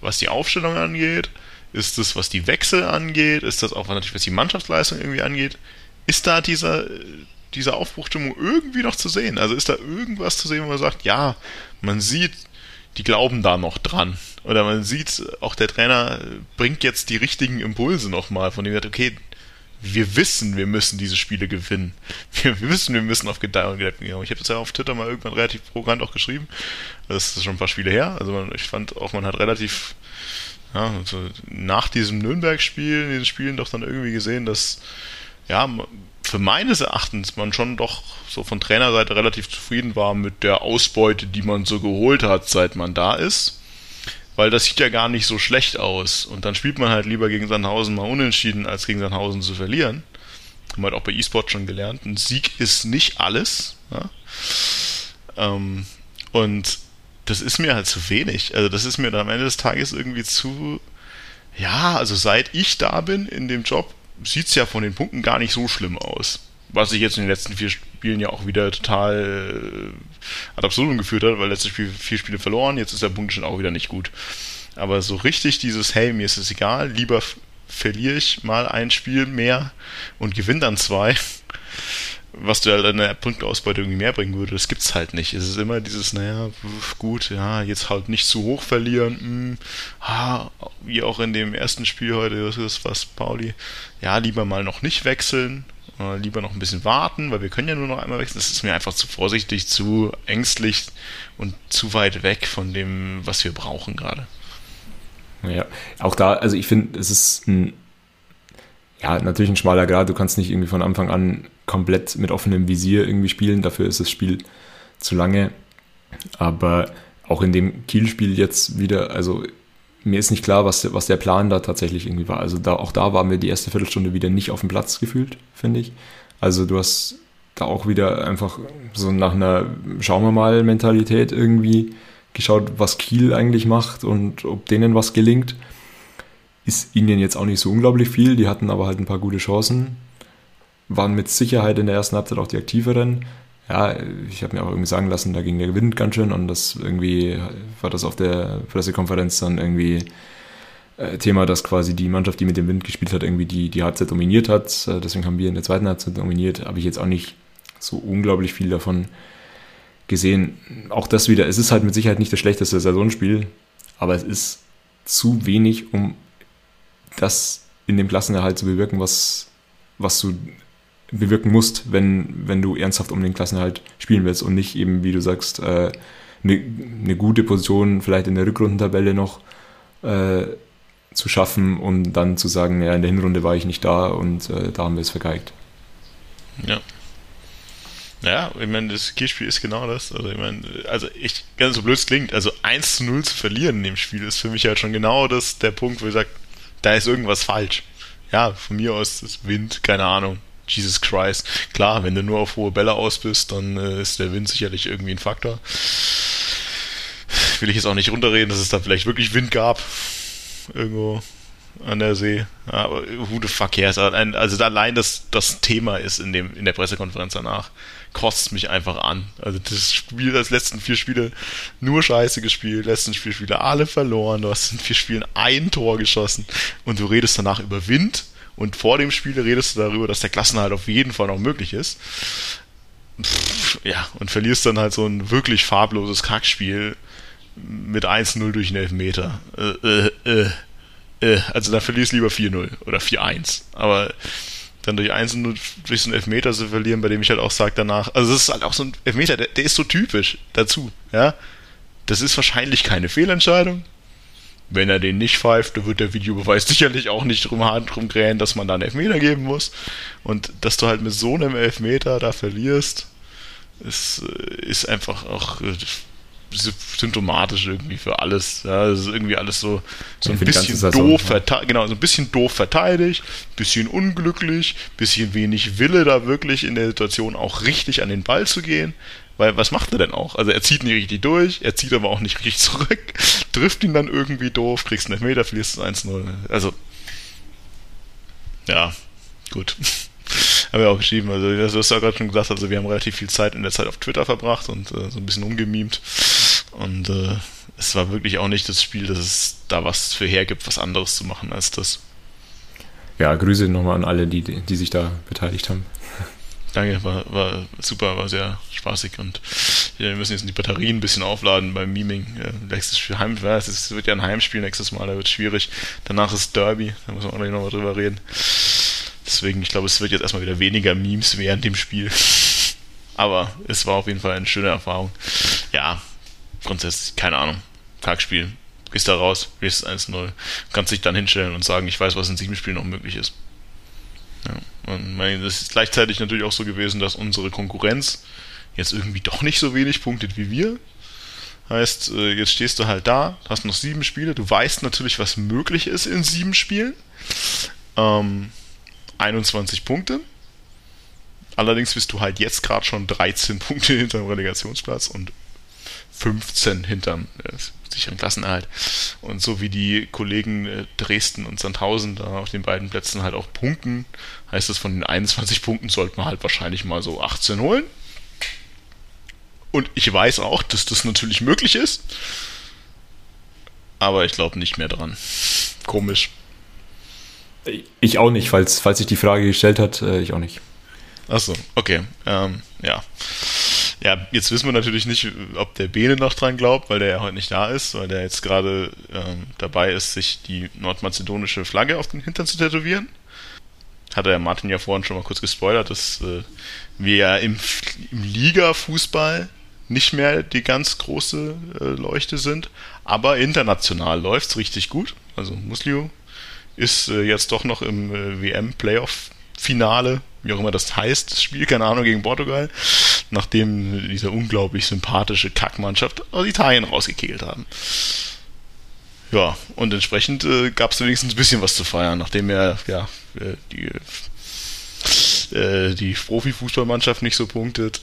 was die Aufstellung angeht, ist das, was die Wechsel angeht, ist das auch natürlich, was die Mannschaftsleistung irgendwie angeht, ist da dieser, diese Aufbruchstimmung irgendwie noch zu sehen? Also ist da irgendwas zu sehen, wo man sagt, ja, man sieht, die glauben da noch dran. Oder man sieht, auch der Trainer bringt jetzt die richtigen Impulse nochmal, von dem er sagt, okay, wir wissen, wir müssen diese Spiele gewinnen. Wir wissen, wir müssen auf Gedeih und gehen. Ich habe das ja auf Twitter mal irgendwann relativ provokant auch geschrieben. Das ist schon ein paar Spiele her. Also man, ich fand auch, man hat relativ ja, also nach diesem Nürnberg-Spiel, in den Spielen doch dann irgendwie gesehen, dass ja, für meines Erachtens man schon doch so von Trainerseite relativ zufrieden war mit der Ausbeute, die man so geholt hat, seit man da ist. Weil das sieht ja gar nicht so schlecht aus. Und dann spielt man halt lieber gegen Sandhausen mal unentschieden, als gegen Sandhausen zu verlieren. Haben wir halt auch bei E-Sport schon gelernt. Ein Sieg ist nicht alles. Ja? Ähm, und das ist mir halt zu wenig. Also das ist mir dann am Ende des Tages irgendwie zu. Ja, also seit ich da bin in dem Job, sieht es ja von den Punkten gar nicht so schlimm aus. Was sich jetzt in den letzten vier Spielen ja auch wieder total äh, ad absurdum geführt hat, weil letztes Spiel vier Spiele verloren, jetzt ist der Punkt schon auch wieder nicht gut. Aber so richtig dieses, hey, mir ist es egal, lieber verliere ich mal ein Spiel mehr und gewinne dann zwei, was du halt in der Punkteausbeute irgendwie mehr bringen würde, das gibt's halt nicht. Es ist immer dieses, naja, gut, ja, jetzt halt nicht zu hoch verlieren, mh, hm, ah, wie auch in dem ersten Spiel heute, was ist was, Pauli, ja, lieber mal noch nicht wechseln, äh, lieber noch ein bisschen warten, weil wir können ja nur noch einmal wechseln. Das ist mir einfach zu vorsichtig, zu ängstlich und zu weit weg von dem, was wir brauchen gerade. Ja, auch da, also ich finde, es ist ein, ja, natürlich ein schmaler Grad. Du kannst nicht irgendwie von Anfang an komplett mit offenem Visier irgendwie spielen. Dafür ist das Spiel zu lange. Aber auch in dem Kiel-Spiel jetzt wieder, also mir ist nicht klar, was, was der Plan da tatsächlich irgendwie war. Also da, auch da war mir die erste Viertelstunde wieder nicht auf dem Platz gefühlt, finde ich. Also du hast da auch wieder einfach so nach einer Schauen wir mal Mentalität irgendwie geschaut, was Kiel eigentlich macht und ob denen was gelingt. Ist ihnen jetzt auch nicht so unglaublich viel, die hatten aber halt ein paar gute Chancen waren mit Sicherheit in der ersten Halbzeit auch die aktiveren. Ja, ich habe mir auch irgendwie sagen lassen, da ging der Wind ganz schön und das irgendwie war das auf der Pressekonferenz dann irgendwie äh, Thema, dass quasi die Mannschaft, die mit dem Wind gespielt hat, irgendwie die, die Halbzeit dominiert hat. Äh, deswegen haben wir in der zweiten Halbzeit dominiert. Habe ich jetzt auch nicht so unglaublich viel davon gesehen. Auch das wieder, es ist halt mit Sicherheit nicht das schlechteste Saisonspiel, aber es ist zu wenig, um das in dem Klassenerhalt zu bewirken, was, was du bewirken musst, wenn, wenn du ernsthaft um den Klassenhalt spielen willst und nicht eben, wie du sagst, äh, eine, eine gute Position vielleicht in der Rückrundentabelle noch äh, zu schaffen und dann zu sagen, ja, in der Hinrunde war ich nicht da und äh, da haben wir es vergeigt. Ja. Ja, ich meine, das Kielspiel ist genau das. Also ich meine, also ich, ganz so blöd es klingt, also 1 zu 0 zu verlieren in dem Spiel ist für mich halt schon genau das, der Punkt, wo ich sage, da ist irgendwas falsch. Ja, von mir aus ist Wind, keine Ahnung. Jesus Christ. Klar, wenn du nur auf hohe Bälle aus bist, dann äh, ist der Wind sicherlich irgendwie ein Faktor. will ich jetzt auch nicht runterreden, dass es da vielleicht wirklich Wind gab. Irgendwo an der See. Aber who the fuck cares? Also allein das, das Thema ist in, dem, in der Pressekonferenz danach, kostet mich einfach an. Also das Spiel, das letzten vier Spiele nur scheiße gespielt, letzten vier Spiele alle verloren, du hast in vier Spielen ein Tor geschossen und du redest danach über Wind und vor dem Spiel redest du darüber, dass der Klassenhalt auf jeden Fall noch möglich ist. Ja, und verlierst dann halt so ein wirklich farbloses Kackspiel mit 1-0 durch einen Elfmeter. Äh, äh, äh äh, also dann verlierst du lieber 4-0 oder 4-1. Aber dann durch 1 durch so einen Elfmeter zu verlieren, bei dem ich halt auch sage danach, also das ist halt auch so ein Elfmeter, der, der ist so typisch dazu, ja. Das ist wahrscheinlich keine Fehlentscheidung. Wenn er den nicht pfeift, dann wird der Videobeweis sicherlich auch nicht drum hart drum krähen, dass man da einen Elfmeter geben muss. Und dass du halt mit so einem Elfmeter da verlierst, ist, äh, ist einfach auch äh, symptomatisch irgendwie für alles. Ja, das ist irgendwie alles so, so ein bisschen doof, ja. genau, so ein bisschen doof verteidigt, bisschen unglücklich, bisschen wenig Wille da wirklich in der Situation auch richtig an den Ball zu gehen. Weil was macht er denn auch? Also er zieht nicht richtig durch, er zieht aber auch nicht richtig zurück, trifft ihn dann irgendwie doof, kriegst einen Elfmeter, verlierst es 1-0. Also, ja, gut. haben wir auch geschrieben, also das hast du ja gerade schon gesagt, also wir haben relativ viel Zeit in der Zeit auf Twitter verbracht und äh, so ein bisschen umgemimt. Und äh, es war wirklich auch nicht das Spiel, dass es da was für hergibt, was anderes zu machen als das. Ja, Grüße nochmal an alle, die, die sich da beteiligt haben. Danke, war, war super, war sehr spaßig und wir müssen jetzt die Batterien ein bisschen aufladen beim Miming. Nächstes Spiel, Heim, es wird ja ein Heimspiel nächstes Mal, da wird es schwierig. Danach ist Derby, da muss man auch gleich nochmal drüber reden. Deswegen, ich glaube, es wird jetzt erstmal wieder weniger Memes während dem Spiel. Aber es war auf jeden Fall eine schöne Erfahrung. Ja, grundsätzlich, keine Ahnung. Kackspiel. Gehst da raus, gehst 1-0. Kannst dich dann hinstellen und sagen, ich weiß, was in sieben Spielen noch möglich ist. Ja. Und mein, das ist gleichzeitig natürlich auch so gewesen, dass unsere Konkurrenz jetzt irgendwie doch nicht so wenig punktet wie wir. Heißt, äh, jetzt stehst du halt da, hast noch sieben Spiele, du weißt natürlich, was möglich ist in sieben Spielen. Ähm, 21 Punkte. Allerdings bist du halt jetzt gerade schon 13 Punkte hinter dem Relegationsplatz und 15 hinterm äh, sicheren Klassenerhalt. Und so wie die Kollegen äh, Dresden und Sandhausen da auf den beiden Plätzen halt auch punkten, heißt das, von den 21 Punkten sollte man halt wahrscheinlich mal so 18 holen. Und ich weiß auch, dass das natürlich möglich ist. Aber ich glaube nicht mehr dran. Komisch. Ich auch nicht, falls, falls sich die Frage gestellt hat, äh, ich auch nicht. Achso, okay. Ähm, ja. Ja, jetzt wissen wir natürlich nicht, ob der Bene noch dran glaubt, weil der ja heute nicht da ist, weil der jetzt gerade ähm, dabei ist, sich die nordmazedonische Flagge auf den Hintern zu tätowieren. Hatte der Martin ja vorhin schon mal kurz gespoilert, dass äh, wir ja im, im Liga-Fußball nicht mehr die ganz große äh, Leuchte sind, aber international läuft's richtig gut. Also Muslio ist äh, jetzt doch noch im äh, WM-Playoff-Finale, wie auch immer das heißt, das Spiel, keine Ahnung, gegen Portugal, nachdem diese unglaublich sympathische Kackmannschaft aus Italien rausgekegelt haben. Ja, und entsprechend äh, gab es wenigstens ein bisschen was zu feiern, nachdem er ja äh, die, äh, die Profifußballmannschaft nicht so punktet,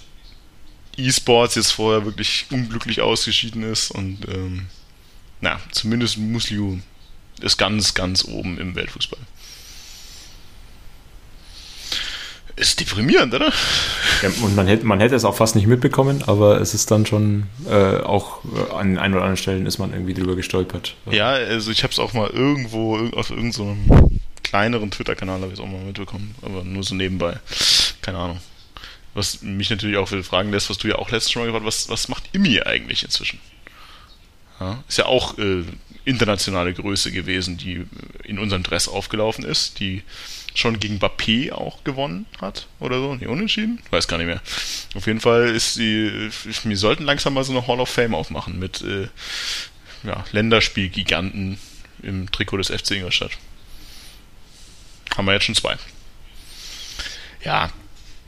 E-Sports jetzt vorher wirklich unglücklich ausgeschieden ist und ähm, na, zumindest Musliu ist ganz, ganz oben im Weltfußball. Ist deprimierend, oder? Ja, und man hätte, man hätte es auch fast nicht mitbekommen, aber es ist dann schon äh, auch äh, an ein oder anderen Stellen ist man irgendwie drüber gestolpert. Ja, also ich habe es auch mal irgendwo auf irgendeinem so kleineren Twitter-Kanal habe ich es auch mal mitbekommen, aber nur so nebenbei. Keine Ahnung. Was mich natürlich auch fragen lässt, was du ja auch letztes Mal gefragt hast, was, was macht Imi eigentlich inzwischen? Ja, ist ja auch äh, internationale Größe gewesen, die in unserem Dress aufgelaufen ist, die schon gegen Bappé auch gewonnen hat oder so. Nee, unentschieden? Weiß gar nicht mehr. Auf jeden Fall ist sie, wir sollten langsam mal so eine Hall of Fame aufmachen mit äh, ja, Länderspielgiganten im Trikot des FC Ingolstadt. Haben wir jetzt schon zwei. Ja,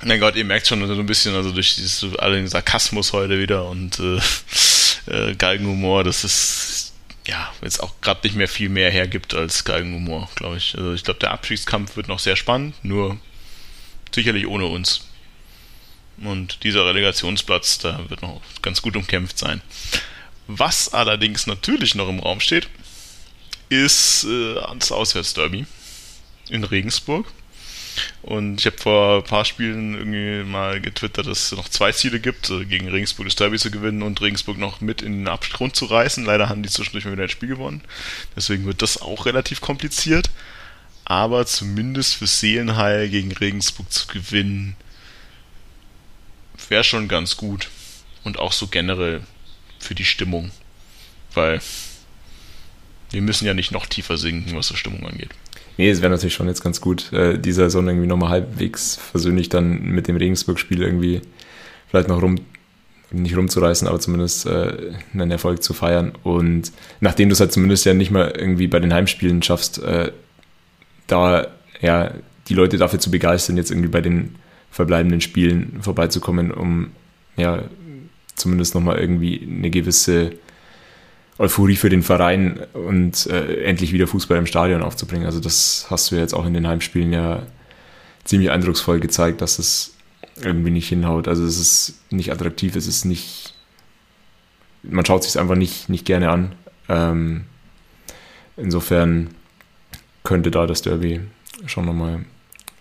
mein Gott, ihr merkt schon so ein bisschen, also durch dieses, all den Sarkasmus heute wieder und äh, äh, Galgenhumor, das ist ja, jetzt auch gerade nicht mehr viel mehr hergibt als Galgenhumor, glaube ich. Also ich glaube, der Abstiegskampf wird noch sehr spannend, nur sicherlich ohne uns. Und dieser Relegationsplatz, da wird noch ganz gut umkämpft sein. Was allerdings natürlich noch im Raum steht, ist äh, das Auswärtsderby in Regensburg. Und ich habe vor ein paar Spielen irgendwie mal getwittert, dass es noch zwei Ziele gibt, äh, gegen Regensburg das Derby zu gewinnen und Regensburg noch mit in den Abgrund zu reißen. Leider haben die zwischendurch mal wieder ein Spiel gewonnen. Deswegen wird das auch relativ kompliziert. Aber zumindest für Seelenheil gegen Regensburg zu gewinnen, wäre schon ganz gut. Und auch so generell für die Stimmung. Weil wir müssen ja nicht noch tiefer sinken, was die Stimmung angeht. Nee, es wäre natürlich schon jetzt ganz gut, äh, dieser Saison irgendwie nochmal halbwegs versöhnlich dann mit dem Regensburg-Spiel irgendwie vielleicht noch rum, nicht rumzureißen, aber zumindest äh, einen Erfolg zu feiern. Und nachdem du es halt zumindest ja nicht mal irgendwie bei den Heimspielen schaffst, äh, da ja die Leute dafür zu begeistern, jetzt irgendwie bei den verbleibenden Spielen vorbeizukommen, um ja zumindest nochmal irgendwie eine gewisse Euphorie für den Verein und äh, endlich wieder Fußball im Stadion aufzubringen. Also das hast du ja jetzt auch in den Heimspielen ja ziemlich eindrucksvoll gezeigt, dass es irgendwie nicht hinhaut. Also es ist nicht attraktiv, es ist nicht, man schaut sich es einfach nicht, nicht gerne an. Ähm, insofern könnte da das Derby schon nochmal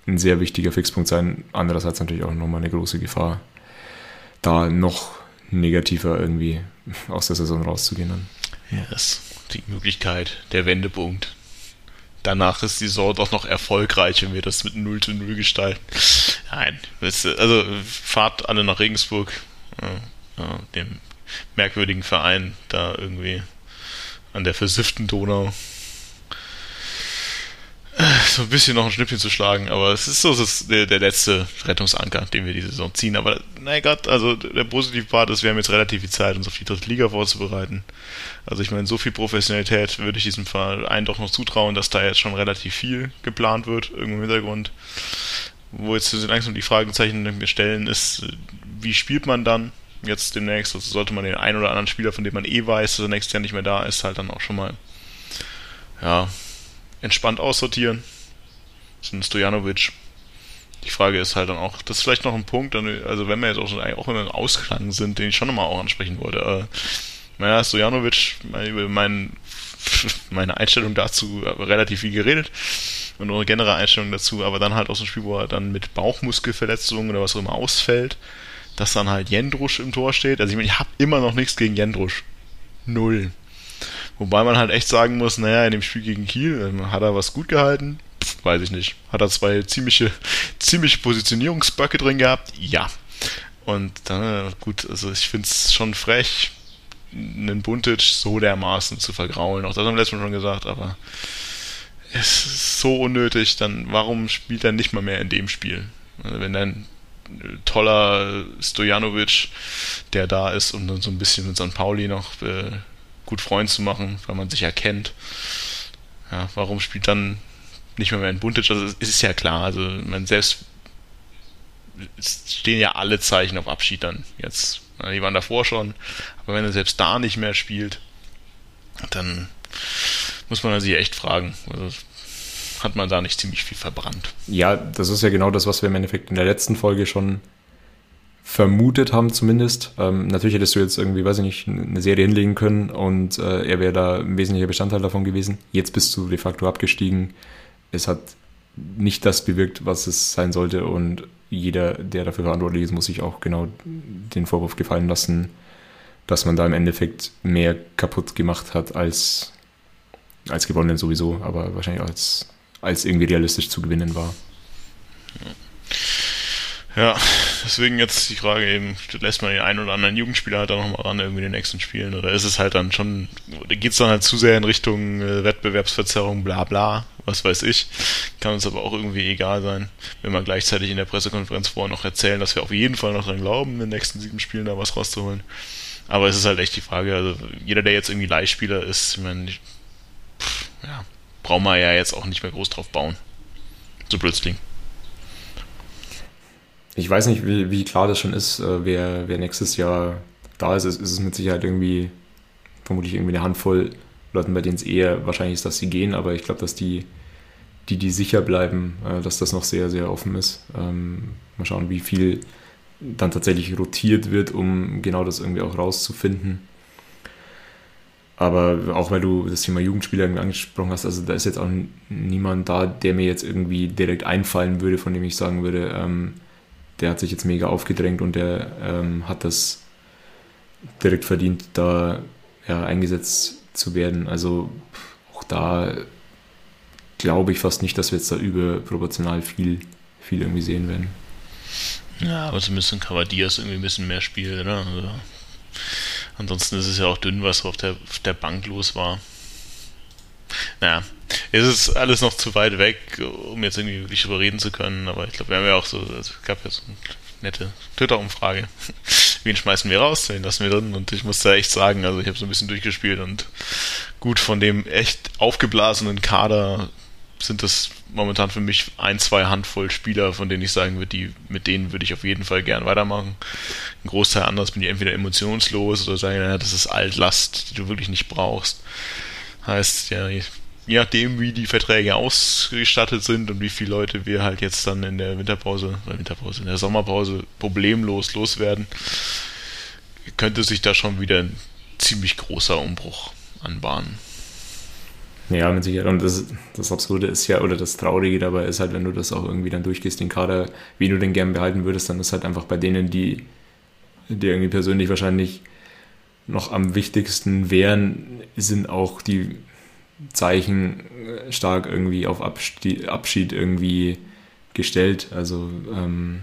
ein sehr wichtiger Fixpunkt sein. Andererseits natürlich auch nochmal eine große Gefahr, da noch negativer irgendwie aus der Saison rauszugehen. Dann. Yes. Die Möglichkeit, der Wendepunkt. Danach ist die Saison doch noch erfolgreich, wenn wir das mit 0 zu 0 gestalten. Nein, also fahrt alle nach Regensburg, dem merkwürdigen Verein da irgendwie an der versifften Donau so ein bisschen noch ein Schnippchen zu schlagen, aber es ist so das ist der, der, letzte Rettungsanker, den wir diese Saison ziehen. Aber mein Gott, also der positive Part ist, wir haben jetzt relativ viel Zeit, uns auf die dritte Liga vorzubereiten. Also ich meine, so viel Professionalität würde ich diesem Verein doch noch zutrauen, dass da jetzt schon relativ viel geplant wird, irgendwo im Hintergrund. Wo jetzt langsam die Fragezeichen stellen, ist, wie spielt man dann jetzt demnächst? Also sollte man den einen oder anderen Spieler, von dem man eh weiß, dass er nächstes Jahr nicht mehr da ist, halt dann auch schon mal ja, entspannt aussortieren. Ein Stojanovic. Die Frage ist halt dann auch, das ist vielleicht noch ein Punkt, also wenn wir jetzt auch, auch immer im Ausklang sind, den ich schon nochmal auch ansprechen wollte. Äh, naja, Stojanovic, über mein, meine Einstellung dazu relativ viel geredet und unsere generelle Einstellung dazu, aber dann halt aus dem Spiel, wo er dann mit Bauchmuskelverletzungen oder was auch immer ausfällt, dass dann halt Jendrusch im Tor steht. Also ich meine, ich habe immer noch nichts gegen Jendrusch. Null. Wobei man halt echt sagen muss, naja, in dem Spiel gegen Kiel ähm, hat er was gut gehalten. Pff, weiß ich nicht. Hat er zwei ziemliche, ziemliche Positionierungsböcke drin gehabt? Ja. Und dann, äh, gut, also ich finde es schon frech, einen Buntic so dermaßen zu vergraulen. Auch das haben wir letztes Mal schon gesagt, aber es ist so unnötig, dann warum spielt er nicht mal mehr in dem Spiel? Also wenn dann toller Stojanovic, der da ist und dann so ein bisschen mit St. Pauli noch äh, gut Freund zu machen, weil man sich erkennt. Ja, warum spielt dann nicht mehr, ein Buntic? Also es ist ja klar, also man selbst stehen ja alle Zeichen auf Abschied dann jetzt. Die waren davor schon, aber wenn er selbst da nicht mehr spielt, dann muss man sich echt fragen. Also hat man da nicht ziemlich viel verbrannt? Ja, das ist ja genau das, was wir im Endeffekt in der letzten Folge schon vermutet haben zumindest. Ähm, natürlich hättest du jetzt irgendwie, weiß ich nicht, eine Serie hinlegen können und äh, er wäre da ein wesentlicher Bestandteil davon gewesen. Jetzt bist du de facto abgestiegen. Es hat nicht das bewirkt, was es sein sollte und jeder, der dafür verantwortlich ist, muss sich auch genau den Vorwurf gefallen lassen, dass man da im Endeffekt mehr kaputt gemacht hat als, als gewonnen sowieso, aber wahrscheinlich als, als irgendwie realistisch zu gewinnen war. Ja. Ja, deswegen jetzt die Frage eben, lässt man den einen oder anderen Jugendspieler halt da nochmal ran irgendwie in den nächsten Spielen oder ist es halt dann schon, geht es dann halt zu sehr in Richtung äh, Wettbewerbsverzerrung, bla bla, was weiß ich. Kann uns aber auch irgendwie egal sein, wenn wir gleichzeitig in der Pressekonferenz vorher noch erzählen, dass wir auf jeden Fall noch dran glauben, in den nächsten sieben Spielen da was rauszuholen. Aber es ist halt echt die Frage, also jeder, der jetzt irgendwie Leihspieler ist, ich meine, ja, braucht man ja jetzt auch nicht mehr groß drauf bauen. So klingt. Ich weiß nicht, wie, wie klar das schon ist, äh, wer, wer nächstes Jahr da ist. Es ist mit Sicherheit irgendwie, vermutlich irgendwie eine Handvoll Leuten, bei denen es eher wahrscheinlich ist, dass sie gehen, aber ich glaube, dass die, die, die sicher bleiben, äh, dass das noch sehr, sehr offen ist. Ähm, mal schauen, wie viel dann tatsächlich rotiert wird, um genau das irgendwie auch rauszufinden. aber auch weil du das Thema Jugendspieler angesprochen hast, also da ist jetzt auch niemand da, der mir jetzt irgendwie direkt einfallen würde, von dem ich sagen würde, ähm, der hat sich jetzt mega aufgedrängt und der ähm, hat das direkt verdient, da ja, eingesetzt zu werden. Also auch da glaube ich fast nicht, dass wir jetzt da überproportional viel, viel irgendwie sehen werden. Ja, aber zumindest in Cavadias irgendwie ein bisschen mehr Spiel, oder? Also, ansonsten ist es ja auch dünn, was auf der, auf der Bank los war. Naja, es ist alles noch zu weit weg, um jetzt irgendwie wirklich überreden zu können, aber ich glaube, wir haben ja auch so, also es gab ja so eine nette Twitter-Umfrage. Wen schmeißen wir raus, wen lassen wir drin? Und ich muss da echt sagen, also ich habe so ein bisschen durchgespielt und gut, von dem echt aufgeblasenen Kader sind das momentan für mich ein, zwei Handvoll Spieler, von denen ich sagen würde, die, mit denen würde ich auf jeden Fall gern weitermachen. Ein Großteil anders bin ich entweder emotionslos oder sage, naja, das ist Altlast, die du wirklich nicht brauchst. Heißt, ja, je nachdem, wie die Verträge ausgestattet sind und wie viele Leute wir halt jetzt dann in der Winterpause, oder Winterpause, in der Sommerpause problemlos loswerden, könnte sich da schon wieder ein ziemlich großer Umbruch anbahnen. Ja, mit Sicherheit. Und das, das Absurde ist ja, oder das Traurige dabei ist halt, wenn du das auch irgendwie dann durchgehst, den Kader, wie du den gern behalten würdest, dann ist halt einfach bei denen, die dir irgendwie persönlich wahrscheinlich noch am wichtigsten wären, sind auch die Zeichen stark irgendwie auf Abschied, Abschied irgendwie gestellt. Also ähm,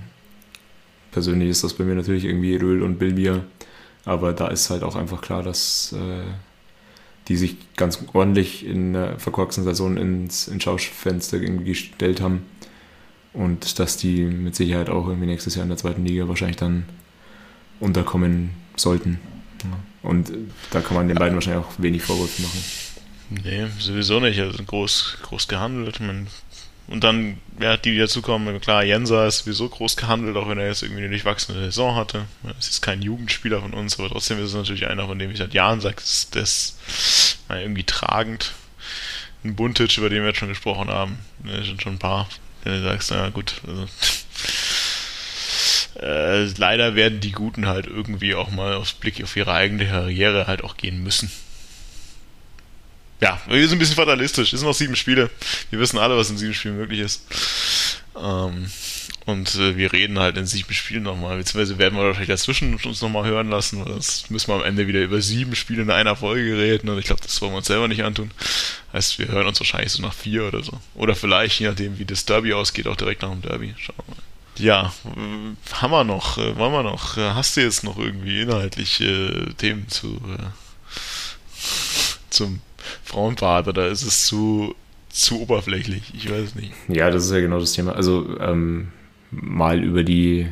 persönlich ist das bei mir natürlich irgendwie Röhl und Bilbier, aber da ist halt auch einfach klar, dass äh, die sich ganz ordentlich in der verkorksten Saison ins, ins Schaufenster gestellt haben. Und dass die mit Sicherheit auch irgendwie nächstes Jahr in der zweiten Liga wahrscheinlich dann unterkommen sollten. Und da kann man den beiden wahrscheinlich auch wenig Vorwürfe machen. Nee, sowieso nicht. Also groß, groß gehandelt. Man und dann, ja, die, die dazukommen, klar, Jensa ist sowieso groß gehandelt, auch wenn er jetzt irgendwie eine durchwachsene Saison hatte. Er ist kein Jugendspieler von uns, aber trotzdem ist es natürlich einer, von dem ich seit Jahren sage, das ist mal irgendwie tragend. Ein Buntic, über den wir jetzt schon gesprochen haben, ne, sind schon ein paar, wenn du sagst, na gut, also, äh, leider werden die Guten halt irgendwie auch mal aufs Blick auf ihre eigene Karriere halt auch gehen müssen ja, wir sind ein bisschen fatalistisch. Es sind noch sieben Spiele. Wir wissen alle, was in sieben Spielen möglich ist. Ähm, und äh, wir reden halt in sieben Spielen nochmal. Beziehungsweise werden wir wahrscheinlich dazwischen uns nochmal hören lassen. Weil das müssen wir am Ende wieder über sieben Spiele in einer Folge reden. Und ich glaube, das wollen wir uns selber nicht antun. Heißt, wir hören uns wahrscheinlich so nach vier oder so. Oder vielleicht, je nachdem, wie das Derby ausgeht, auch direkt nach dem Derby. Schauen wir mal. Ja, äh, haben wir noch, äh, wollen wir noch, äh, hast du jetzt noch irgendwie inhaltliche Themen zu, zum Frauenbad oder ist es zu, zu oberflächlich? Ich weiß es nicht. Ja, das ist ja genau das Thema. Also ähm, mal über die,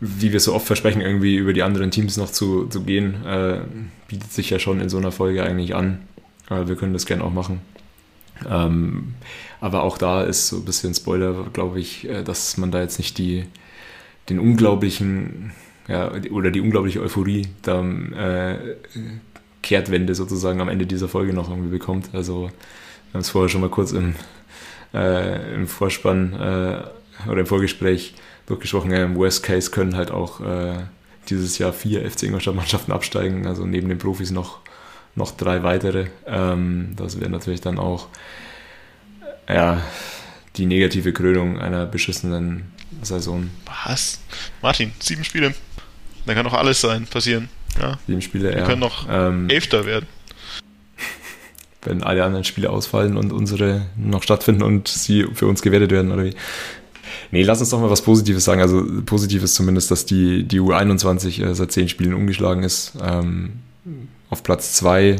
wie wir so oft versprechen, irgendwie über die anderen Teams noch zu, zu gehen, äh, bietet sich ja schon in so einer Folge eigentlich an. Äh, wir können das gerne auch machen. Ähm, aber auch da ist so ein bisschen Spoiler, glaube ich, äh, dass man da jetzt nicht die, den unglaublichen ja, oder die unglaubliche Euphorie da äh, Kehrtwende sozusagen am Ende dieser Folge noch irgendwie bekommt. Also wir haben es vorher schon mal kurz im, äh, im Vorspann äh, oder im Vorgespräch durchgesprochen. Im Worst Case können halt auch äh, dieses Jahr vier FC Ingolstadt-Mannschaften absteigen, also neben den Profis noch, noch drei weitere. Ähm, das wäre natürlich dann auch ja, die negative Krönung einer beschissenen Saison. Was? Martin, sieben Spiele. Da kann doch alles sein, passieren. Ja. Sieben Spiele, Wir können noch ähm, Elfter werden. Wenn alle anderen Spiele ausfallen und unsere noch stattfinden und sie für uns gewertet werden, oder wie? Nee, lass uns doch mal was Positives sagen. Also positiv ist zumindest, dass die, die U21 äh, seit zehn Spielen umgeschlagen ist. Ähm, auf Platz zwei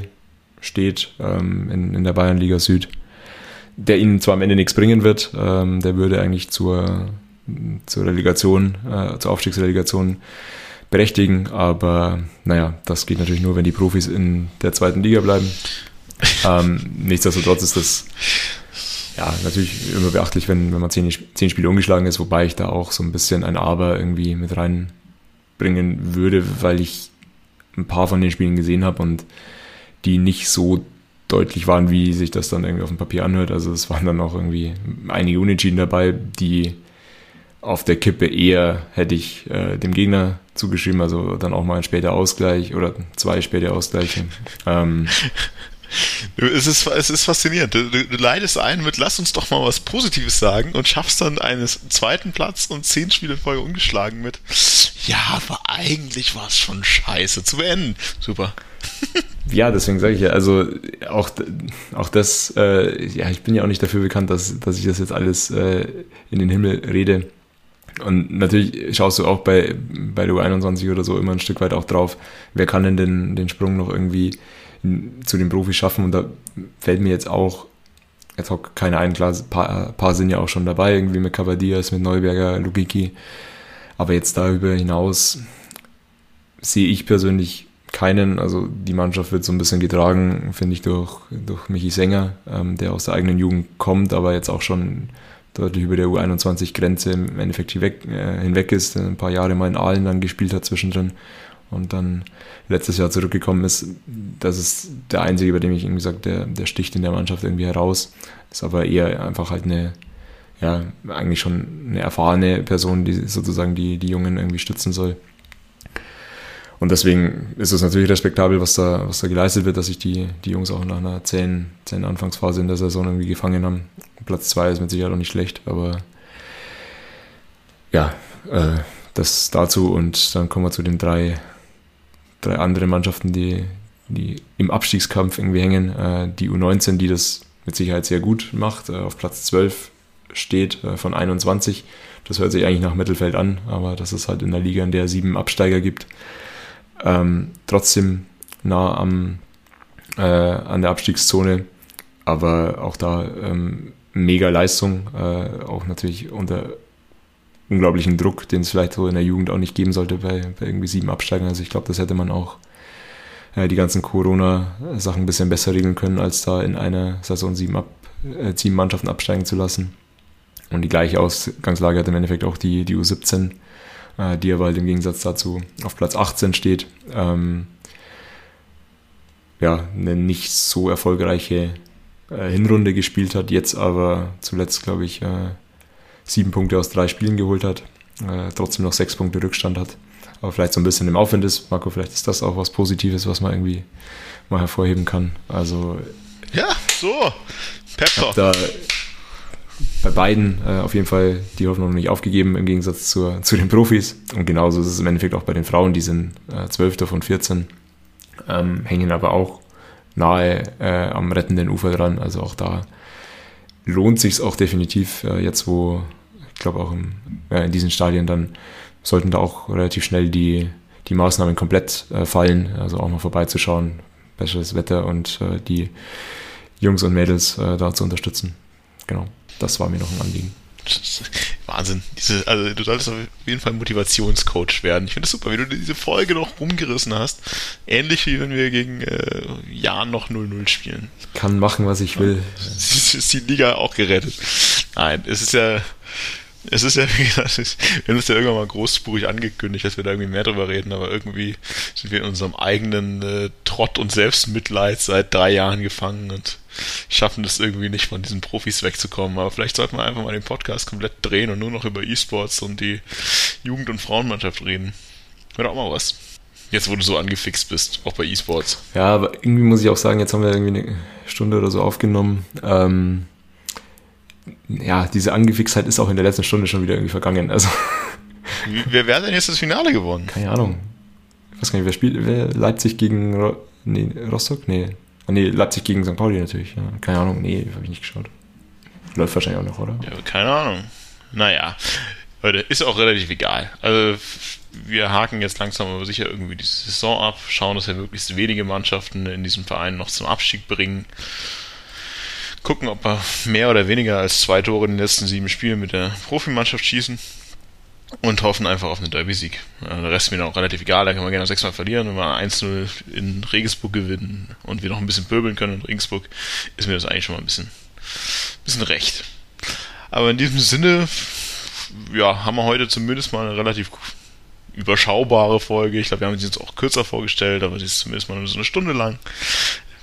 steht ähm, in, in der Bayernliga Süd. Der ihnen zwar am Ende nichts bringen wird, ähm, der würde eigentlich zur, zur Relegation, äh, zur Aufstiegsrelegation berechtigen. Aber naja, das geht natürlich nur, wenn die Profis in der zweiten Liga bleiben. ähm, nichtsdestotrotz ist das ja natürlich immer beachtlich, wenn, wenn man zehn, zehn Spiele ungeschlagen ist, wobei ich da auch so ein bisschen ein Aber irgendwie mit reinbringen würde, weil ich ein paar von den Spielen gesehen habe und die nicht so deutlich waren, wie sich das dann irgendwie auf dem Papier anhört. Also es waren dann auch irgendwie einige Unentschieden dabei, die auf der Kippe eher hätte ich äh, dem Gegner zugeschrieben, also dann auch mal ein später Ausgleich oder zwei späte Ausgleiche. Ähm, es ist, es ist faszinierend. Du, du, du, leidest ein mit, lass uns doch mal was Positives sagen und schaffst dann einen zweiten Platz und zehn Spiele in Folge ungeschlagen mit. Ja, aber eigentlich war es schon scheiße zu beenden. Super. ja, deswegen sage ich ja, also auch, auch das, äh, ja, ich bin ja auch nicht dafür bekannt, dass, dass ich das jetzt alles äh, in den Himmel rede. Und natürlich schaust du auch bei, bei der U21 oder so immer ein Stück weit auch drauf, wer kann denn den, den Sprung noch irgendwie zu den Profis schaffen. Und da fällt mir jetzt auch, jetzt auch keine ein, klar, ein paar, paar sind ja auch schon dabei, irgendwie mit Cavadias, mit Neuberger, Lugiki. Aber jetzt darüber hinaus sehe ich persönlich keinen. Also die Mannschaft wird so ein bisschen getragen, finde ich, durch, durch Michi Sänger, ähm, der aus der eigenen Jugend kommt, aber jetzt auch schon deutlich über der U21-Grenze im Endeffekt hinweg, äh, hinweg ist, ein paar Jahre mal in Aalen dann gespielt hat zwischendrin und dann letztes Jahr zurückgekommen ist, das ist der einzige, bei dem ich irgendwie gesagt der, der sticht in der Mannschaft irgendwie heraus. Ist aber eher einfach halt eine, ja, eigentlich schon eine erfahrene Person, die sozusagen die, die Jungen irgendwie stützen soll. Und deswegen ist es natürlich respektabel, was da, was da geleistet wird, dass sich die, die Jungs auch nach einer zehn Anfangsphase in der Saison irgendwie gefangen haben. Platz zwei ist mit Sicherheit auch nicht schlecht, aber ja, äh, das dazu und dann kommen wir zu den drei drei andere Mannschaften, die, die im Abstiegskampf irgendwie hängen. Äh, die U19, die das mit Sicherheit sehr gut macht, äh, auf Platz 12 steht äh, von 21. Das hört sich eigentlich nach Mittelfeld an, aber das ist halt in der Liga, in der sieben Absteiger gibt. Ähm, trotzdem nah am, äh, an der Abstiegszone, aber auch da ähm, mega Leistung, äh, auch natürlich unter unglaublichen Druck, den es vielleicht so in der Jugend auch nicht geben sollte bei, bei irgendwie sieben Absteigern. Also ich glaube, das hätte man auch äh, die ganzen Corona-Sachen ein bisschen besser regeln können, als da in einer Saison sieben, Ab, äh, sieben Mannschaften absteigen zu lassen. Und die gleiche Ausgangslage hat im Endeffekt auch die, die U17, äh, die aber halt im Gegensatz dazu auf Platz 18 steht. Ähm, ja, eine nicht so erfolgreiche äh, Hinrunde gespielt hat, jetzt aber zuletzt, glaube ich, äh, sieben Punkte aus drei Spielen geholt hat, äh, trotzdem noch sechs Punkte Rückstand hat. Aber vielleicht so ein bisschen im Aufwind ist. Marco, vielleicht ist das auch was Positives, was man irgendwie mal hervorheben kann. Also. Ja, so. Pep da bei beiden äh, auf jeden Fall die Hoffnung nicht aufgegeben, im Gegensatz zur, zu den Profis. Und genauso ist es im Endeffekt auch bei den Frauen, die sind äh, 12. von 14, ähm, hängen aber auch nahe äh, am rettenden Ufer dran. Also auch da lohnt sich auch definitiv, äh, jetzt wo, ich glaube auch im, äh, in diesen Stadien dann sollten da auch relativ schnell die, die Maßnahmen komplett äh, fallen, also auch mal vorbeizuschauen, besseres Wetter und äh, die Jungs und Mädels äh, da zu unterstützen. Genau, das war mir noch ein Anliegen. Wahnsinn. Diese, also du solltest auf jeden Fall Motivationscoach werden. Ich finde es super, wie du diese Folge noch rumgerissen hast. Ähnlich wie wenn wir gegen äh, Jan noch 0-0 spielen. Kann machen, was ich will. Ist, ist die Liga auch gerettet. Nein, es ist ja. Es ist ja, wie gesagt, wir haben es ja irgendwann mal großspurig angekündigt, dass wir da irgendwie mehr drüber reden, aber irgendwie sind wir in unserem eigenen äh, Trott und Selbstmitleid seit drei Jahren gefangen und schaffen das irgendwie nicht, von diesen Profis wegzukommen. Aber vielleicht sollten wir einfach mal den Podcast komplett drehen und nur noch über E-Sports und die Jugend- und Frauenmannschaft reden. Wäre auch mal was. Jetzt, wo du so angefixt bist, auch bei E-Sports. Ja, aber irgendwie muss ich auch sagen, jetzt haben wir irgendwie eine Stunde oder so aufgenommen. Ähm, ja, diese Angefixtheit ist auch in der letzten Stunde schon wieder irgendwie vergangen. Also. Wer wäre denn jetzt das Finale geworden? Keine Ahnung. Ich weiß gar nicht, wer spielt. Wer Leipzig gegen Ro nee, Rostock? Nee. Ah, nee, Leipzig gegen St. Pauli natürlich. Ja, keine Ahnung, nee, habe ich nicht geschaut. Läuft wahrscheinlich auch noch, oder? Ja, keine Ahnung. Naja, Leute, ist auch relativ egal. Also, wir haken jetzt langsam aber sicher irgendwie die Saison ab, schauen, dass wir möglichst wenige Mannschaften in diesem Verein noch zum Abstieg bringen. Gucken, ob wir mehr oder weniger als zwei Tore in den letzten sieben Spielen mit der Profimannschaft schießen und hoffen einfach auf einen Derby-Sieg. Der Rest ist mir dann auch relativ egal, da kann man gerne sechsmal verlieren. Wenn wir 1-0 in Regensburg gewinnen und wir noch ein bisschen pöbeln können in Regensburg, ist mir das eigentlich schon mal ein bisschen, bisschen recht. Aber in diesem Sinne, ja, haben wir heute zumindest mal eine relativ überschaubare Folge. Ich glaube, wir haben sie jetzt auch kürzer vorgestellt, aber sie ist zumindest mal so eine Stunde lang.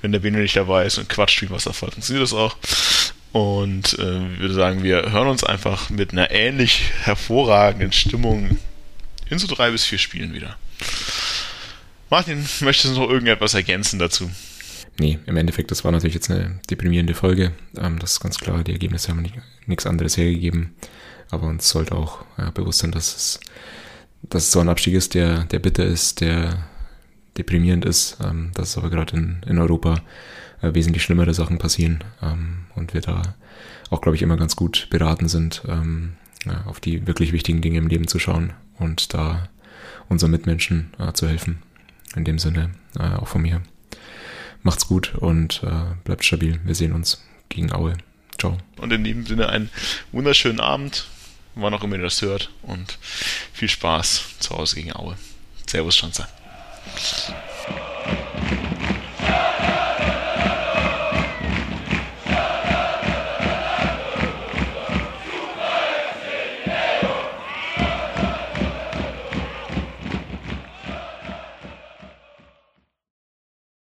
Wenn der Bene nicht dabei ist und Quatsch wie Wasserfall, funktioniert das auch. Und äh, würde sagen, wir hören uns einfach mit einer ähnlich hervorragenden Stimmung in so drei bis vier Spielen wieder. Martin, möchtest du noch irgendetwas ergänzen dazu? Nee, im Endeffekt, das war natürlich jetzt eine deprimierende Folge. Ähm, das ist ganz klar, die Ergebnisse haben nicht, nichts anderes hergegeben. Aber uns sollte auch ja, bewusst sein, dass es, dass es so ein Abstieg ist, der, der bitter ist, der deprimierend ist, ähm, dass aber gerade in, in Europa äh, wesentlich schlimmere Sachen passieren ähm, und wir da auch, glaube ich, immer ganz gut beraten sind, ähm, ja, auf die wirklich wichtigen Dinge im Leben zu schauen und da unseren Mitmenschen äh, zu helfen. In dem Sinne äh, auch von mir. Macht's gut und äh, bleibt stabil. Wir sehen uns gegen Aue. Ciao. Und in dem Sinne einen wunderschönen Abend, wann auch immer ihr das hört. Und viel Spaß zu Hause gegen Aue. Servus, Schanzer.